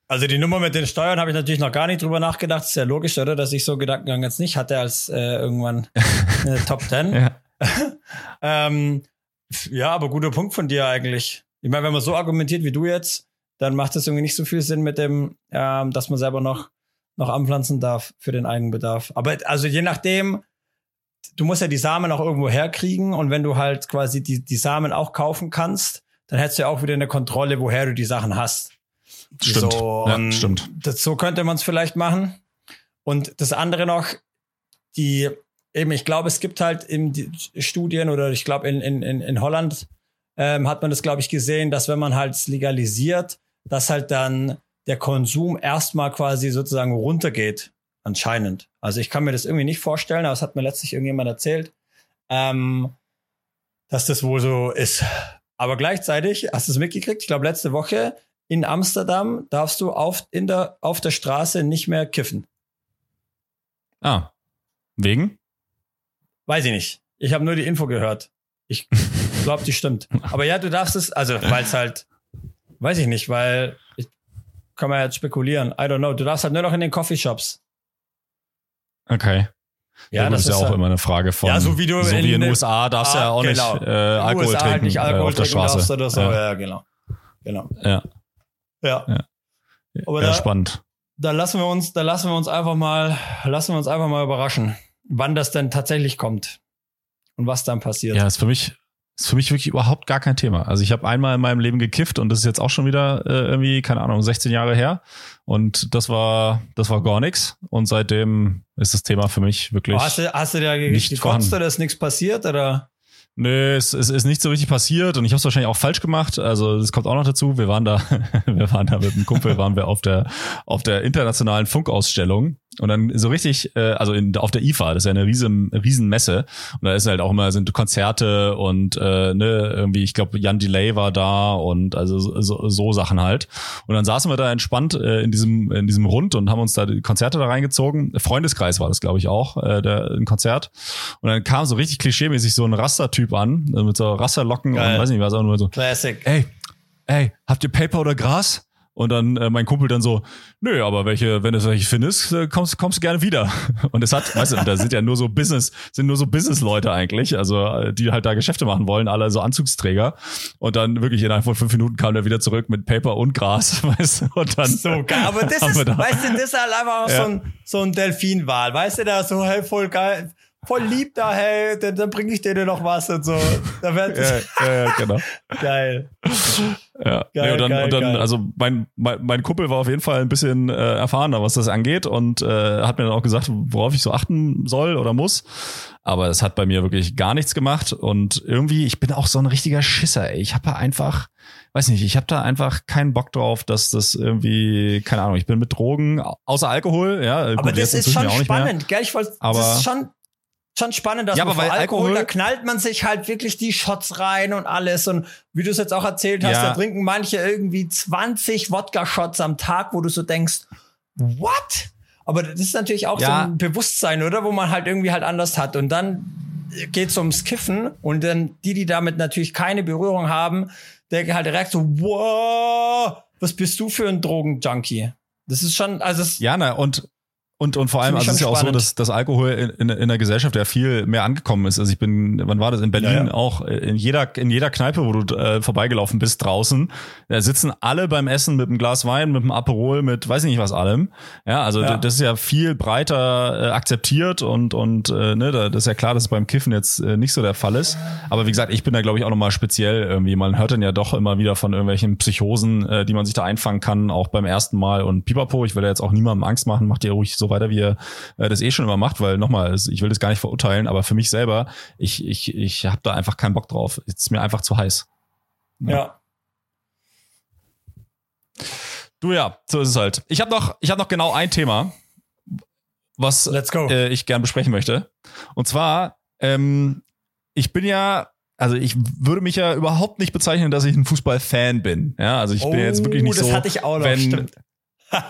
Also die Nummer mit den Steuern habe ich natürlich noch gar nicht drüber nachgedacht. Ist ja logisch, oder? Dass ich so Gedankengang jetzt nicht hatte als äh, irgendwann eine Top Ten. ja. ähm, ja, aber guter Punkt von dir eigentlich. Ich meine, wenn man so argumentiert wie du jetzt, dann macht es irgendwie nicht so viel Sinn mit dem, ähm, dass man selber noch, noch anpflanzen darf für den eigenen Bedarf. Aber also je nachdem, du musst ja die Samen auch irgendwo herkriegen und wenn du halt quasi die, die Samen auch kaufen kannst, dann hättest du ja auch wieder eine Kontrolle, woher du die Sachen hast. Stimmt. So, ja, stimmt. Das, so könnte man es vielleicht machen. Und das andere noch, die, eben, ich glaube, es gibt halt in Studien oder ich glaube in, in, in Holland ähm, hat man das, glaube ich, gesehen, dass wenn man halt legalisiert, dass halt dann der Konsum erstmal quasi sozusagen runtergeht, anscheinend. Also ich kann mir das irgendwie nicht vorstellen, aber es hat mir letztlich irgendjemand erzählt, ähm, dass das wohl so ist. Aber gleichzeitig, hast du es mitgekriegt? Ich glaube, letzte Woche in Amsterdam darfst du auf, in der, auf der Straße nicht mehr kiffen. Ah. Wegen? Weiß ich nicht. Ich habe nur die Info gehört. Ich glaube, die stimmt. Aber ja, du darfst es, also weil es halt, weiß ich nicht, weil ich, kann man jetzt spekulieren. I don't know. Du darfst halt nur noch in den Coffeeshops. Okay. Ja, das, ist ja auch ja, immer eine Frage von. Ja, so wie du so in, wie in den USA darfst du ah, ja auch genau. nicht äh, Alkohol USA trinken halt nicht Alkohol äh, auf der Straße. Oder so. Ja. ja, genau. Genau. Ja. Ja. ja. Aber ja, da, spannend. Da lassen wir uns, da lassen wir uns einfach mal, lassen wir uns einfach mal überraschen, wann das denn tatsächlich kommt und was dann passiert. Ja, ist für mich ist für mich wirklich überhaupt gar kein Thema. Also ich habe einmal in meinem Leben gekifft und das ist jetzt auch schon wieder äh, irgendwie, keine Ahnung, 16 Jahre her. Und das war, das war gar nichts. Und seitdem ist das Thema für mich wirklich. Oh, hast du, hast du da gekotzt oder ist nichts passiert oder? Nö, es, es ist nicht so richtig passiert und ich habe es wahrscheinlich auch falsch gemacht. Also das kommt auch noch dazu. Wir waren da, wir waren da mit einem Kumpel, waren wir auf der auf der internationalen Funkausstellung und dann so richtig, äh, also in, auf der IFA, das ist ja eine riesen, riesen Messe. Und da ist halt auch immer sind Konzerte und äh, ne, irgendwie, ich glaube, Jan Delay war da und also so, so Sachen halt. Und dann saßen wir da entspannt äh, in diesem, in diesem Rund und haben uns da die Konzerte da reingezogen. Freundeskreis war das, glaube ich, auch, äh, der, ein Konzert. Und dann kam so richtig klischeemäßig so ein Rastertyp an, äh, mit so Rasterlocken Geil. und weiß nicht, was auch nur so. Classic. Ey, ey, habt ihr Paper oder Gras? Und dann äh, mein Kumpel dann so, nö, aber welche, wenn du welche findest, äh, kommst, kommst du gerne wieder. Und es hat, weißt du, da sind ja nur so Business, sind nur so Business-Leute eigentlich, also äh, die halt da Geschäfte machen wollen, alle so Anzugsträger. Und dann wirklich innerhalb von fünf Minuten kam er wieder zurück mit Paper und Gras, weißt du, und dann. So geil. Aber das ist, da, weißt du, das ist halt einfach auch ja. so ein, so ein Delfinwal, weißt du, da so, hey, voll geil voll lieb da, hey, dann, dann bringe ich dir noch was und so. Da wird ja, ja, ja, genau. geil. Ja. Geil, nee, und dann, geil, und dann geil. also mein, mein, mein Kumpel war auf jeden Fall ein bisschen äh, erfahrener, was das angeht und äh, hat mir dann auch gesagt, worauf ich so achten soll oder muss. Aber es hat bei mir wirklich gar nichts gemacht und irgendwie, ich bin auch so ein richtiger Schisser, ey. Ich habe einfach, weiß nicht, ich habe da einfach keinen Bock drauf, dass das irgendwie, keine Ahnung, ich bin mit Drogen, außer Alkohol, ja. Aber gut, das ist schon spannend, gell? Ich wollte, das ist schon schon spannend, dass ja, man aber weil Alkohol, Alkohol, da knallt man sich halt wirklich die Shots rein und alles. Und wie du es jetzt auch erzählt hast, ja. da trinken manche irgendwie 20 Wodka-Shots am Tag, wo du so denkst, what? Aber das ist natürlich auch ja. so ein Bewusstsein, oder? Wo man halt irgendwie halt anders hat. Und dann geht's ums Kiffen und dann die, die damit natürlich keine Berührung haben, denken halt direkt so, wow, was bist du für ein Drogenjunkie? Das ist schon, also ja, na, und Und, und vor allem, also es ist ja auch so, dass, dass Alkohol in, in, in der Gesellschaft ja viel mehr angekommen ist. Also ich bin, wann war das? In Berlin ja, ja. auch, in jeder, in jeder Kneipe, wo du äh, vorbeigelaufen bist draußen, da sitzen alle beim Essen mit einem Glas Wein, mit einem Aperol, mit weiß ich nicht was allem. Ja, also ja. das ist ja viel breiter äh, akzeptiert und, und äh, ne, das ist ja klar, dass es beim Kiffen jetzt äh, nicht so der Fall ist. Aber wie gesagt, ich bin da glaube ich auch nochmal speziell irgendwie. Man hört dann ja doch immer wieder von irgendwelchen Psychosen, äh, die man sich da einfangen kann, auch beim ersten Mal. Und Pipapo, ich will ja jetzt auch niemandem Angst machen, macht ihr ruhig so weiter, wie ihr äh, das eh schon immer macht, weil nochmal, ich will das gar nicht verurteilen, aber für mich selber, ich, ich, ich habe da einfach keinen Bock drauf. Es ist mir einfach zu heiß. Ja. ja. Du ja, so ist es halt. Ich habe noch, ich habe noch genau ein Thema, was äh, ich gern besprechen möchte. Und zwar, ähm, ich bin ja also ich würde mich ja überhaupt nicht bezeichnen, dass ich ein Fußballfan bin. Ja, also ich oh, bin jetzt wirklich nicht das so. Das hatte ich auch noch, wenn, stimmt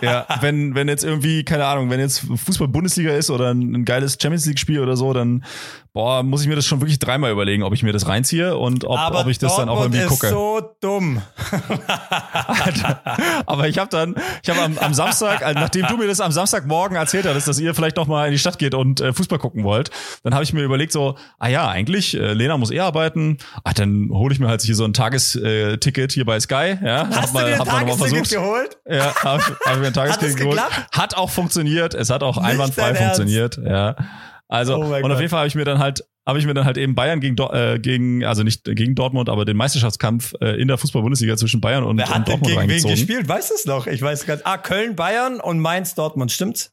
ja, wenn, wenn jetzt irgendwie, keine Ahnung, wenn jetzt Fußball-Bundesliga ist oder ein, ein geiles Champions League-Spiel oder so, dann boah, muss ich mir das schon wirklich dreimal überlegen, ob ich mir das reinziehe und ob, ob ich das Dortmund dann auch irgendwie gucke. ist so dumm. Alter, aber ich habe dann, ich habe am, am Samstag, also nachdem du mir das am Samstagmorgen erzählt hattest, dass ihr vielleicht noch mal in die Stadt geht und äh, Fußball gucken wollt, dann habe ich mir überlegt so, ah ja, eigentlich, äh, Lena muss eh arbeiten, ah, dann hole ich mir halt hier so ein Tagesticket äh, hier bei Sky, ja. Hast hab mal, du dir ein Tagesticket geholt? Ja, habe hab ich mir ein Tagesticket geholt. Hat auch funktioniert, es hat auch Nicht einwandfrei funktioniert, ja. Also, oh und auf jeden Fall habe ich mir dann halt habe ich mir dann halt eben Bayern gegen, äh, gegen also nicht gegen Dortmund, aber den Meisterschaftskampf äh, in der Fußball-Bundesliga zwischen Bayern und, Wer hat und Dortmund gegen reingezogen. wen gespielt? Weißt du es noch? Ich weiß gerade. Ah, Köln, Bayern und Mainz, Dortmund, stimmt's?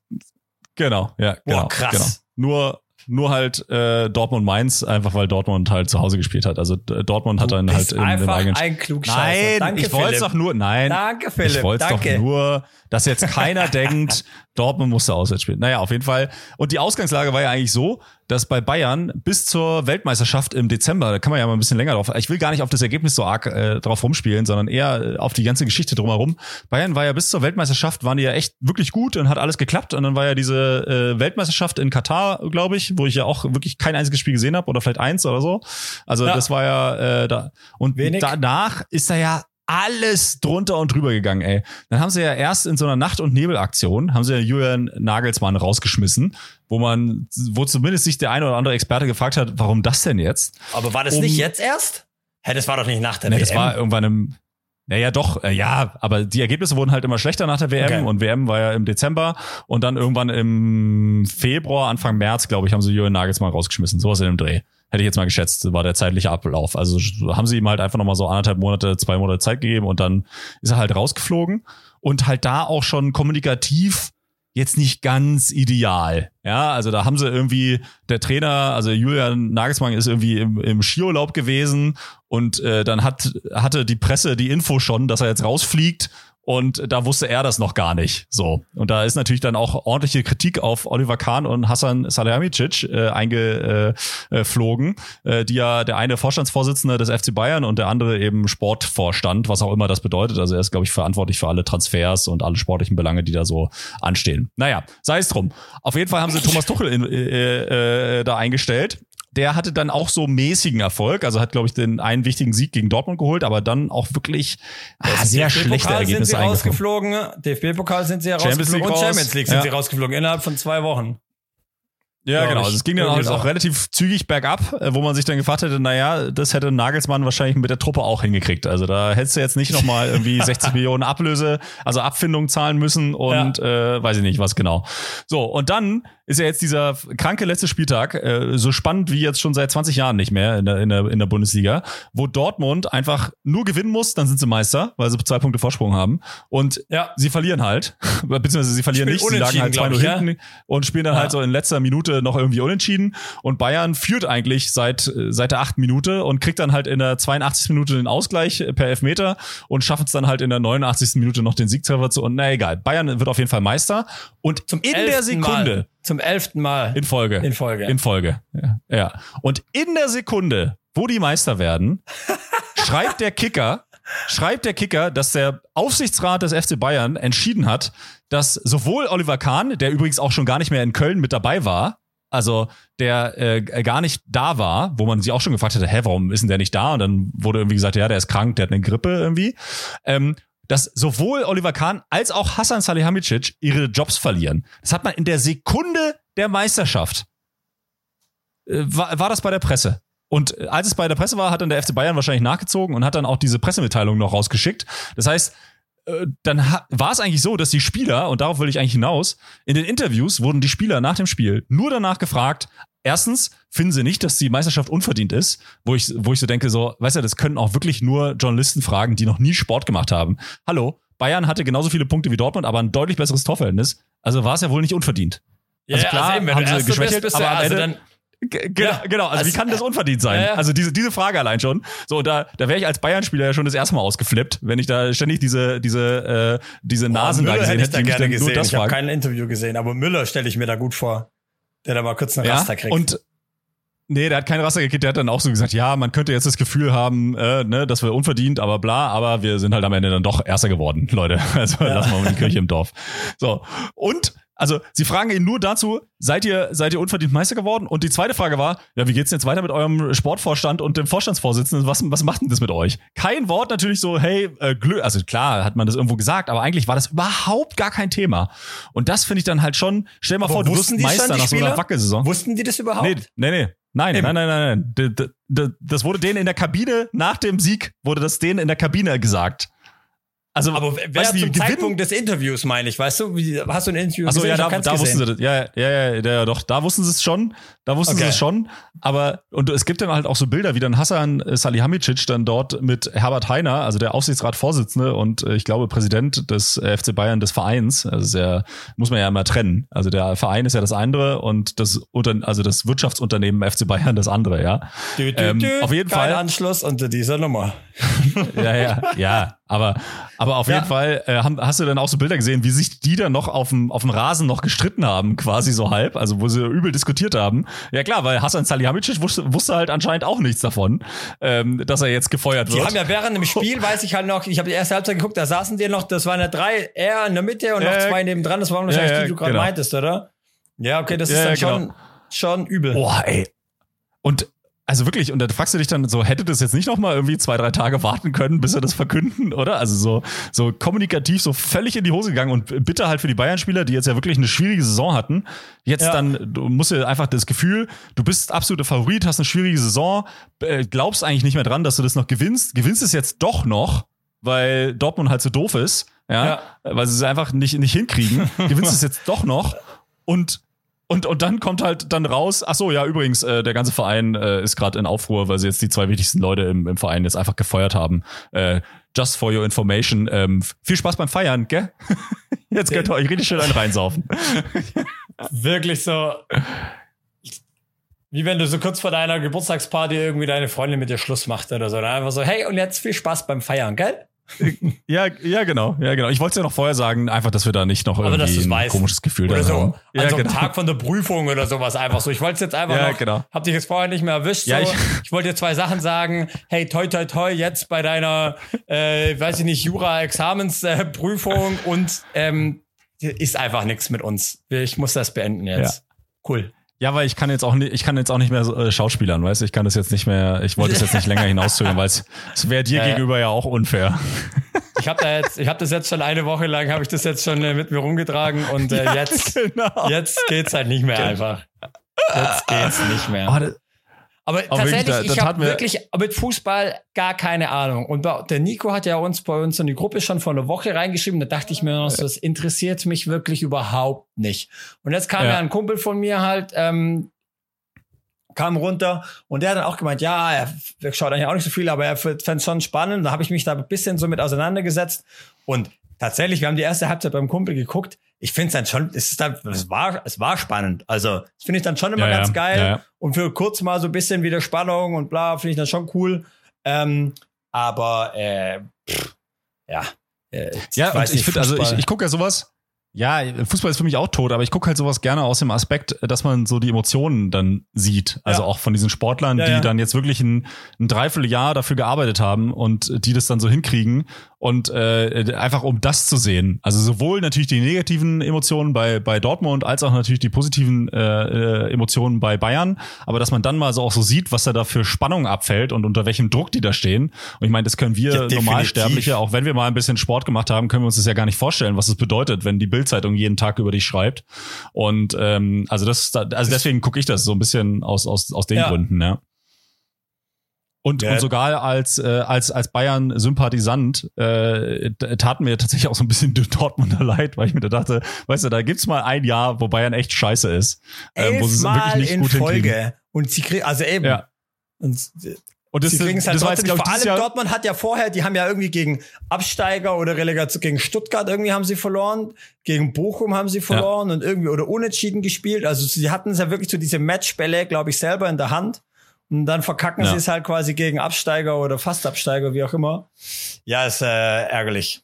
Genau, ja, genau. Boah, krass. Genau. Nur nur halt äh, Dortmund Mainz, einfach weil Dortmund halt zu Hause gespielt hat. Also Dortmund hat dann halt in dem eigenen ein Klugscheißer. Nein, Danke, ich wollte es doch nur, nein, Danke, Philipp. ich wollte es doch nur, dass jetzt keiner denkt, Dortmund musste auswärts spielen. Naja, auf jeden Fall. Und die Ausgangslage war ja eigentlich so, dass bei Bayern bis zur Weltmeisterschaft im Dezember, da kann man ja mal ein bisschen länger drauf, ich will gar nicht auf das Ergebnis so arg äh, drauf rumspielen, sondern eher äh, auf die ganze Geschichte drumherum. Bayern war ja bis zur Weltmeisterschaft, waren die ja echt wirklich gut und hat alles geklappt. Und dann war ja diese äh, Weltmeisterschaft in Katar, glaube ich, wo ich ja auch wirklich kein einziges Spiel gesehen habe oder vielleicht eins oder so. Also ja. das war ja äh, da. Und Wenig. danach ist da ja alles drunter und drüber gegangen, ey. Dann haben sie ja erst in so einer Nacht- und Nebelaktion, haben sie ja Julian Nagelsmann rausgeschmissen, wo man, wo zumindest sich der eine oder andere Experte gefragt hat, warum das denn jetzt? Aber war das um, nicht jetzt erst? Hä, das war doch nicht nach der nee, WM. Das war irgendwann im, naja, doch, äh, ja, aber die Ergebnisse wurden halt immer schlechter nach der WM okay. und WM war ja im Dezember und dann irgendwann im Februar, Anfang März, glaube ich, haben sie Julian Nagelsmann rausgeschmissen. Sowas in dem Dreh. Hätte ich jetzt mal geschätzt, war der zeitliche Ablauf. Also haben sie ihm halt einfach nochmal so anderthalb Monate, zwei Monate Zeit gegeben und dann ist er halt rausgeflogen und halt da auch schon kommunikativ jetzt nicht ganz ideal. Ja, also da haben sie irgendwie, der Trainer, also Julian Nagelsmann ist irgendwie im, im Skiurlaub gewesen und äh, dann hat, hatte die Presse die Info schon, dass er jetzt rausfliegt und da wusste er das noch gar nicht. So. Und da ist natürlich dann auch ordentliche Kritik auf Oliver Kahn und Hassan Salihamidzic äh, eingeflogen, äh, die ja der eine Vorstandsvorsitzende des FC Bayern und der andere eben Sportvorstand, was auch immer das bedeutet. Also er ist, glaube ich, verantwortlich für alle Transfers und alle sportlichen Belange, die da so anstehen. Naja, sei es drum. Auf jeden Fall haben sie Thomas Tuchel in, äh, äh, da eingestellt der hatte dann auch so mäßigen Erfolg, also hat, glaube ich, den einen wichtigen Sieg gegen Dortmund geholt, aber dann auch wirklich ah, sehr schlechte Ergebnisse sind sie rausgeflogen. DFB-Pokal sind sie ja rausgeflogen und Champions League sind ja. sie rausgeflogen innerhalb von zwei Wochen. Ja, genau. Also es ging dann auch, auch relativ zügig bergab, äh, wo man sich dann gefragt hätte, naja, das hätte Nagelsmann wahrscheinlich mit der Truppe auch hingekriegt. Also da hättest du jetzt nicht nochmal irgendwie 60 Millionen Ablöse, also Abfindung zahlen müssen und ja. äh, weiß ich nicht was genau. So, und dann ist ja jetzt dieser kranke letzte Spieltag, äh, so spannend wie jetzt schon seit 20 Jahren nicht mehr in der, in, der, in der Bundesliga, wo Dortmund einfach nur gewinnen muss, dann sind sie Meister, weil sie zwei Punkte Vorsprung haben. Und ja. sie verlieren halt, beziehungsweise sie verlieren nicht, sie lagen halt 2-0 hinten ja? und spielen dann halt so in letzter Minute noch irgendwie unentschieden. Und Bayern führt eigentlich seit, seit der achten Minute und kriegt dann halt in der 82. Minute den Ausgleich per Elfmeter und schaffen es dann halt in der 89. Minute noch den Siegtreffer zu. Und na egal, Bayern wird auf jeden Fall Meister. Und Zum in der Sekunde. Mal zum elften Mal. In Folge. In Folge. In Folge. Ja. ja. Und in der Sekunde, wo die Meister werden, schreibt der Kicker, schreibt der Kicker, dass der Aufsichtsrat des FC Bayern entschieden hat, dass sowohl Oliver Kahn, der übrigens auch schon gar nicht mehr in Köln mit dabei war, also der äh, gar nicht da war, wo man sich auch schon gefragt hätte, hä, warum ist denn der nicht da? Und dann wurde irgendwie gesagt, ja, der ist krank, der hat eine Grippe irgendwie. Ähm, dass sowohl Oliver Kahn als auch Hassan Salihamidzic ihre Jobs verlieren. Das hat man in der Sekunde der Meisterschaft. Äh, war, war das bei der Presse? Und äh, als es bei der Presse war, hat dann der FC Bayern wahrscheinlich nachgezogen und hat dann auch diese Pressemitteilung noch rausgeschickt. Das heißt, dann war es eigentlich so, dass die Spieler, und darauf will ich eigentlich hinaus, in den Interviews wurden die Spieler nach dem Spiel nur danach gefragt, erstens, finden sie nicht, dass die Meisterschaft unverdient ist, wo ich, wo ich so denke, so, weißt du, das können auch wirklich nur Journalisten fragen, die noch nie Sport gemacht haben. Hallo, Bayern hatte genauso viele Punkte wie Dortmund, aber ein deutlich besseres Torverhältnis. Also war es ja wohl nicht unverdient. Also ja, klar, also haben sie geschwächelt, bist, bist aber am also Ende, Genau, ja, genau. Also, also, wie kann das unverdient sein? Ja, ja. Also diese, diese Frage allein schon. So, da, da wäre ich als Bayern-Spieler ja schon das erste Mal ausgeflippt, wenn ich da ständig diese, diese, äh, diese Nasen Boah, da gesehen hätte. Ich, da gerne gesehen. ich habe kein Interview gesehen, aber Müller stelle ich mir da gut vor, der da mal kurz eine Raster kriegt. Und Nee, der hat keine Raster gekriegt, der hat dann auch so gesagt, ja, man könnte jetzt das Gefühl haben, äh, ne, dass wir unverdient, aber bla, aber wir sind halt am Ende dann doch Erster geworden, Leute. Also lassen wir mal die Kirche im Dorf. So. Und also, sie fragen ihn nur dazu, seid ihr, seid ihr unverdient Meister geworden? Und die zweite Frage war, ja, wie geht's denn jetzt weiter mit eurem Sportvorstand und dem Vorstandsvorsitzenden? Was, was macht denn das mit euch? Kein Wort natürlich so, hey, äh, Glück, also klar hat man das irgendwo gesagt, aber eigentlich war das überhaupt gar kein Thema. Und das finde ich dann halt schon, stell dir mal aber vor, du wirst Meister nach so einer Wackelsaison. Wussten die das überhaupt? Nee, nee, nee. Nein, Eben. nein, nein, nein, nein. Das wurde denen in der Kabine, nach dem Sieg, wurde das denen in der Kabine gesagt. Also, aber wer weißt, zum Zeitpunkt des Interviews meine ich, weißt du, wie, hast du ein Interview Achso, gesehen? ja, da, da wussten sie das. Ja, ja, ja, ja, doch, da wussten sie es schon. Da wussten okay. sie es schon. Aber, und es gibt dann halt auch so Bilder, wie dann Hassan Salihamidzic dann dort mit Herbert Heiner, also der Aufsichtsratsvorsitzende und äh, ich glaube Präsident des äh, FC Bayern des Vereins, also sehr, muss man ja immer trennen. Also der Verein ist ja das andere und das, also das Wirtschaftsunternehmen FC Bayern das andere, ja. Dü, dü, ähm, dü, auf jeden Fall. Anschluss unter dieser Nummer. ja, ja, ja. Aber, aber auf ja. jeden Fall äh, hast du dann auch so Bilder gesehen, wie sich die dann noch auf dem, auf dem Rasen noch gestritten haben, quasi so halb, also wo sie übel diskutiert haben. Ja klar, weil Hasan Salihamidzic wusste, wusste halt anscheinend auch nichts davon, ähm, dass er jetzt gefeuert wird. Die haben ja während dem Spiel, weiß ich halt noch, ich habe die erste Halbzeit geguckt, da saßen die noch, das waren ja drei, er in der Mitte und noch äh, zwei nebendran, das waren wahrscheinlich ja, die, die du gerade genau. meintest, oder? Ja, okay, das ist dann genau. schon, schon übel. Boah, ey. Und also wirklich, und da fragst du dich dann so, hätte das jetzt nicht noch mal irgendwie zwei, drei Tage warten können, bis er das verkünden, oder? Also so, so kommunikativ so völlig in die Hose gegangen und bitte halt für die Bayern-Spieler, die jetzt ja wirklich eine schwierige Saison hatten, jetzt ja. dann, du musst dir einfach das Gefühl, du bist absoluter Favorit, hast eine schwierige Saison, äh, glaubst eigentlich nicht mehr dran, dass du das noch gewinnst, gewinnst es jetzt doch noch, weil Dortmund halt so doof ist, ja, ja. weil sie es einfach nicht, nicht hinkriegen, gewinnst es jetzt doch noch und und, und dann kommt halt dann raus, ach so, ja, übrigens, äh, der ganze Verein äh, ist gerade in Aufruhr, weil sie jetzt die zwei wichtigsten Leute im, im Verein jetzt einfach gefeuert haben. Äh, just for your information. Ähm, viel Spaß beim Feiern, gell? jetzt könnt ihr euch richtig schön einen reinsaufen. Wirklich so. Wie wenn du so kurz vor deiner Geburtstagsparty irgendwie deine Freundin mit dir Schluss macht oder so. Dann einfach so, hey, und jetzt viel Spaß beim Feiern, gell? ja, ja, genau, ja, genau. Ich wollte es ja noch vorher sagen, einfach, dass wir da nicht noch irgendwie ein weißt. komisches Gefühl oder so. Haben. Ja, also genau. Tag von der Prüfung oder sowas einfach so. Ich wollte es jetzt einfach ja, noch, genau. hab dich jetzt vorher nicht mehr erwischt. Ja, so. ich, ich wollte dir zwei Sachen sagen. Hey, toi, toi, toi, jetzt bei deiner, äh, weiß ich nicht, Jura-Examensprüfung äh, und ähm, ist einfach nichts mit uns. Ich muss das beenden jetzt. Ja. Cool. Ja, weil ich kann jetzt auch nicht, ich kann jetzt auch nicht mehr äh, Schauspielern, weißt du? Ich kann das jetzt nicht mehr, ich wollte es jetzt nicht länger hinauszögern, weil es wäre dir ja, gegenüber ja auch unfair. Ich habe da jetzt, ich habe das jetzt schon eine Woche lang, habe ich das jetzt schon äh, mit mir rumgetragen und äh, ja, jetzt, genau. jetzt geht's halt nicht mehr genau. einfach. Jetzt geht's nicht mehr. Oh, aber, aber tatsächlich, wirklich, da, ich habe wirklich mit Fußball gar keine Ahnung. Und der Nico hat ja uns bei uns in die Gruppe schon vor einer Woche reingeschrieben. Da dachte ich mir noch, das interessiert mich wirklich überhaupt nicht. Und jetzt kam ja, ja ein Kumpel von mir halt, ähm, kam runter und der hat dann auch gemeint, ja, er schaut eigentlich auch nicht so viel, aber er fände es schon spannend. Da habe ich mich da ein bisschen so mit auseinandergesetzt. Und tatsächlich, wir haben die erste Halbzeit beim Kumpel geguckt ich finde es dann schon, es ist dann, es war, es war spannend. Also, das finde ich dann schon immer ja, ganz ja. geil. Ja, und für kurz mal so ein bisschen wieder Spannung und bla, finde ich dann schon cool. Ähm, aber äh, pff, ja. Äh, ja, und ich finde, also ich, ich gucke ja sowas, Ja, Fußball ist für mich auch tot, aber ich gucke halt sowas gerne aus dem Aspekt, dass man so die Emotionen dann sieht. Also ja. auch von diesen Sportlern, ja, die ja. dann jetzt wirklich ein, ein Dreivierteljahr dafür gearbeitet haben und die das dann so hinkriegen und äh, einfach um das zu sehen. Also sowohl natürlich die negativen Emotionen bei, bei Dortmund als auch natürlich die positiven äh, äh, Emotionen bei Bayern, aber dass man dann mal so auch so sieht, was da da für Spannung abfällt und unter welchem Druck die da stehen. Und ich meine, das können wir Normalsterbliche, auch wenn wir mal ein bisschen Sport gemacht haben, können wir uns das ja gar nicht vorstellen, was es bedeutet, wenn die Bildzeitung jeden Tag über dich schreibt. Und ähm, also das, also deswegen gucke ich das so ein bisschen aus aus aus den ja. Gründen, ja. Und, ja. und sogar als, äh, als, als Bayern-Sympathisant äh, taten mir tatsächlich auch so ein bisschen Dortmunder leid, weil ich mir da dachte, weißt du, da gibt's mal ein Jahr, wo Bayern echt scheiße ist. Ähm, wo sie es wirklich nicht in gut Folge. Hinkriegen. Und sie kriegen, also eben. Ja. Und, und das, sie kriegen es halt das trotzdem, jetzt, vor allem Jahr Dortmund hat ja vorher, die haben ja irgendwie gegen Absteiger oder Relegation, gegen Stuttgart irgendwie haben sie verloren, gegen Bochum haben sie verloren ja. und irgendwie oder unentschieden gespielt. Also sie hatten es ja wirklich so diese Matchbälle, glaube ich, selber in der Hand. Und dann verkacken ja. sie es halt quasi gegen Absteiger oder Fastabsteiger, wie auch immer. Ja, ist äh, ärgerlich.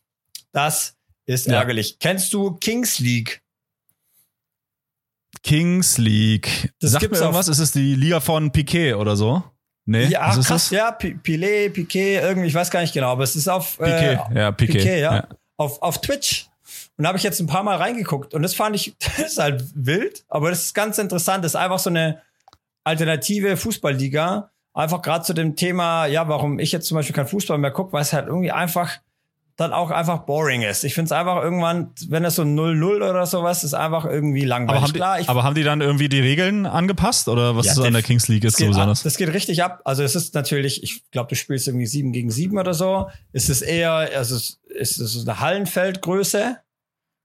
Das ist ja. ärgerlich. Kennst du Kings League? Kings League. Das Sagt gibt's mir irgendwas? Ist es die Liga von Piquet oder so? Nee, ja, krass, das? ja, Piquet, Piquet, irgendwie, ich weiß gar nicht genau, aber es ist auf Piquet, äh, ja, Piquet, Piquet ja, ja, Auf, auf Twitch. Und da habe ich jetzt ein paar Mal reingeguckt und das fand ich, das ist halt wild, aber das ist ganz interessant. Das ist einfach so eine, alternative Fußballliga. Einfach gerade zu dem Thema, ja, warum ich jetzt zum Beispiel kein Fußball mehr gucke, weil es halt irgendwie einfach dann auch einfach boring ist. Ich finde es einfach irgendwann, wenn es so 0-0 oder sowas ist, einfach irgendwie langweilig. Aber haben, die, Klar, aber haben die dann irgendwie die Regeln angepasst oder was ja, ist an der Kings League jetzt so besonders? Das geht richtig ab. Also es ist natürlich, ich glaube, du spielst irgendwie 7 gegen 7 oder so. Es ist eher, also es ist eine Hallenfeldgröße.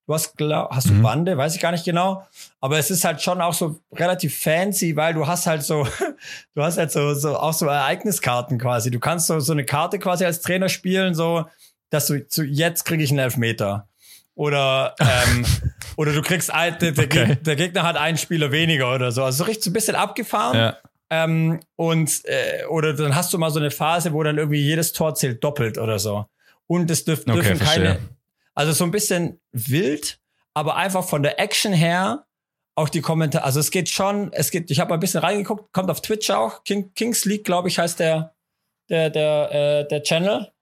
Du hast, glaub, hast du mhm. Bande, weiß ich gar nicht genau. Aber es ist halt schon auch so relativ fancy, weil du hast halt so, du hast halt so, so auch so Ereigniskarten quasi. Du kannst so, so eine Karte quasi als Trainer spielen, so, dass du zu jetzt kriege ich einen Elfmeter. Oder, ähm, oder du kriegst ein, der, der, okay. der, Gegner hat einen Spieler weniger oder so. Also so richtig so ein bisschen abgefahren. Ja. Ähm, und äh, oder dann hast du mal so eine Phase, wo dann irgendwie jedes Tor zählt doppelt oder so. Und es dürf, okay, dürfen verstehe. keine, also so ein bisschen wild, aber einfach von der Action her auch die Kommentare. Also es geht schon, es geht, ich habe mal ein bisschen reingeguckt, kommt auf Twitch auch. King, Kings League, glaube ich, heißt der, der, der, äh, der Channel.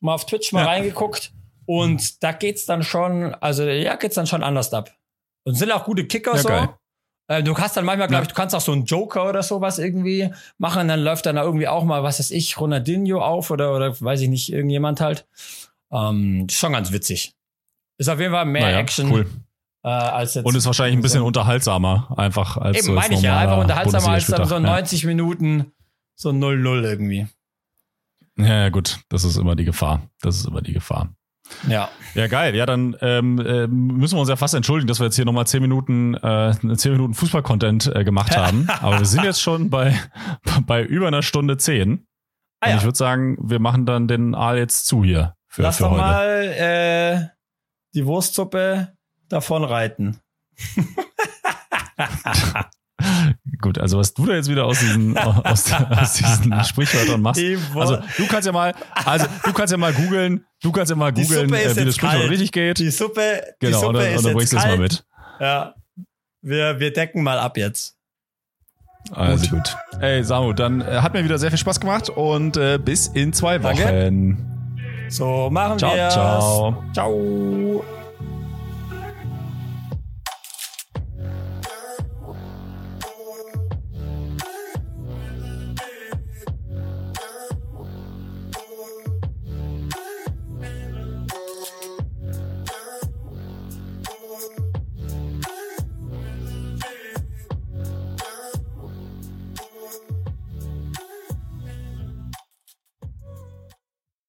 Mal auf Twitch mal ja. reingeguckt. Und da geht's dann schon, also ja, geht's dann schon anders ab. Und sind auch gute Kicker ja, so. Äh, du hast dann manchmal, glaube ich, du kannst auch so einen Joker oder sowas irgendwie machen. Dann läuft dann da irgendwie auch mal, was weiß ich, Ronaldinho auf oder, oder weiß ich nicht, irgendjemand halt. Ähm, schon ganz witzig. Ist auf jeden Fall mehr naja, Action. Cool. Äh, Und ist wahrscheinlich ein bisschen so unterhaltsamer, einfach als Eben so meine ich ja, einfach unterhaltsamer als dann so 90 ja. Minuten so 0-0 irgendwie. Ja, ja, gut, das ist immer die Gefahr. Das ist immer die Gefahr. Ja. Ja, geil. Ja, dann ähm, äh, müssen wir uns ja fast entschuldigen, dass wir jetzt hier nochmal 10 Minuten, äh, 10 Minuten Fußball-Content äh, gemacht haben. Aber wir sind jetzt schon bei, bei über einer Stunde 10. Ah, ja. Und ich würde sagen, wir machen dann den Aal jetzt zu hier. Für, Lass für doch heute. mal äh, die Wurstsuppe davon reiten. Gut, also was du da jetzt wieder aus diesen, aus, aus diesen Sprichwörtern machst. Also du kannst ja mal, also du kannst ja mal googeln, du kannst ja mal googeln, äh, wie das Sprichwort richtig geht. Die Suppe, die genau, Suppe und, ist und dann bringst du es mal mit. Ja. Wir, wir decken mal ab jetzt. Also gut. gut. Ey, Samu, dann äh, hat mir wieder sehr viel Spaß gemacht und äh, bis in zwei Wochen. Danke. So machen wir Ciao, ciao. Ciao.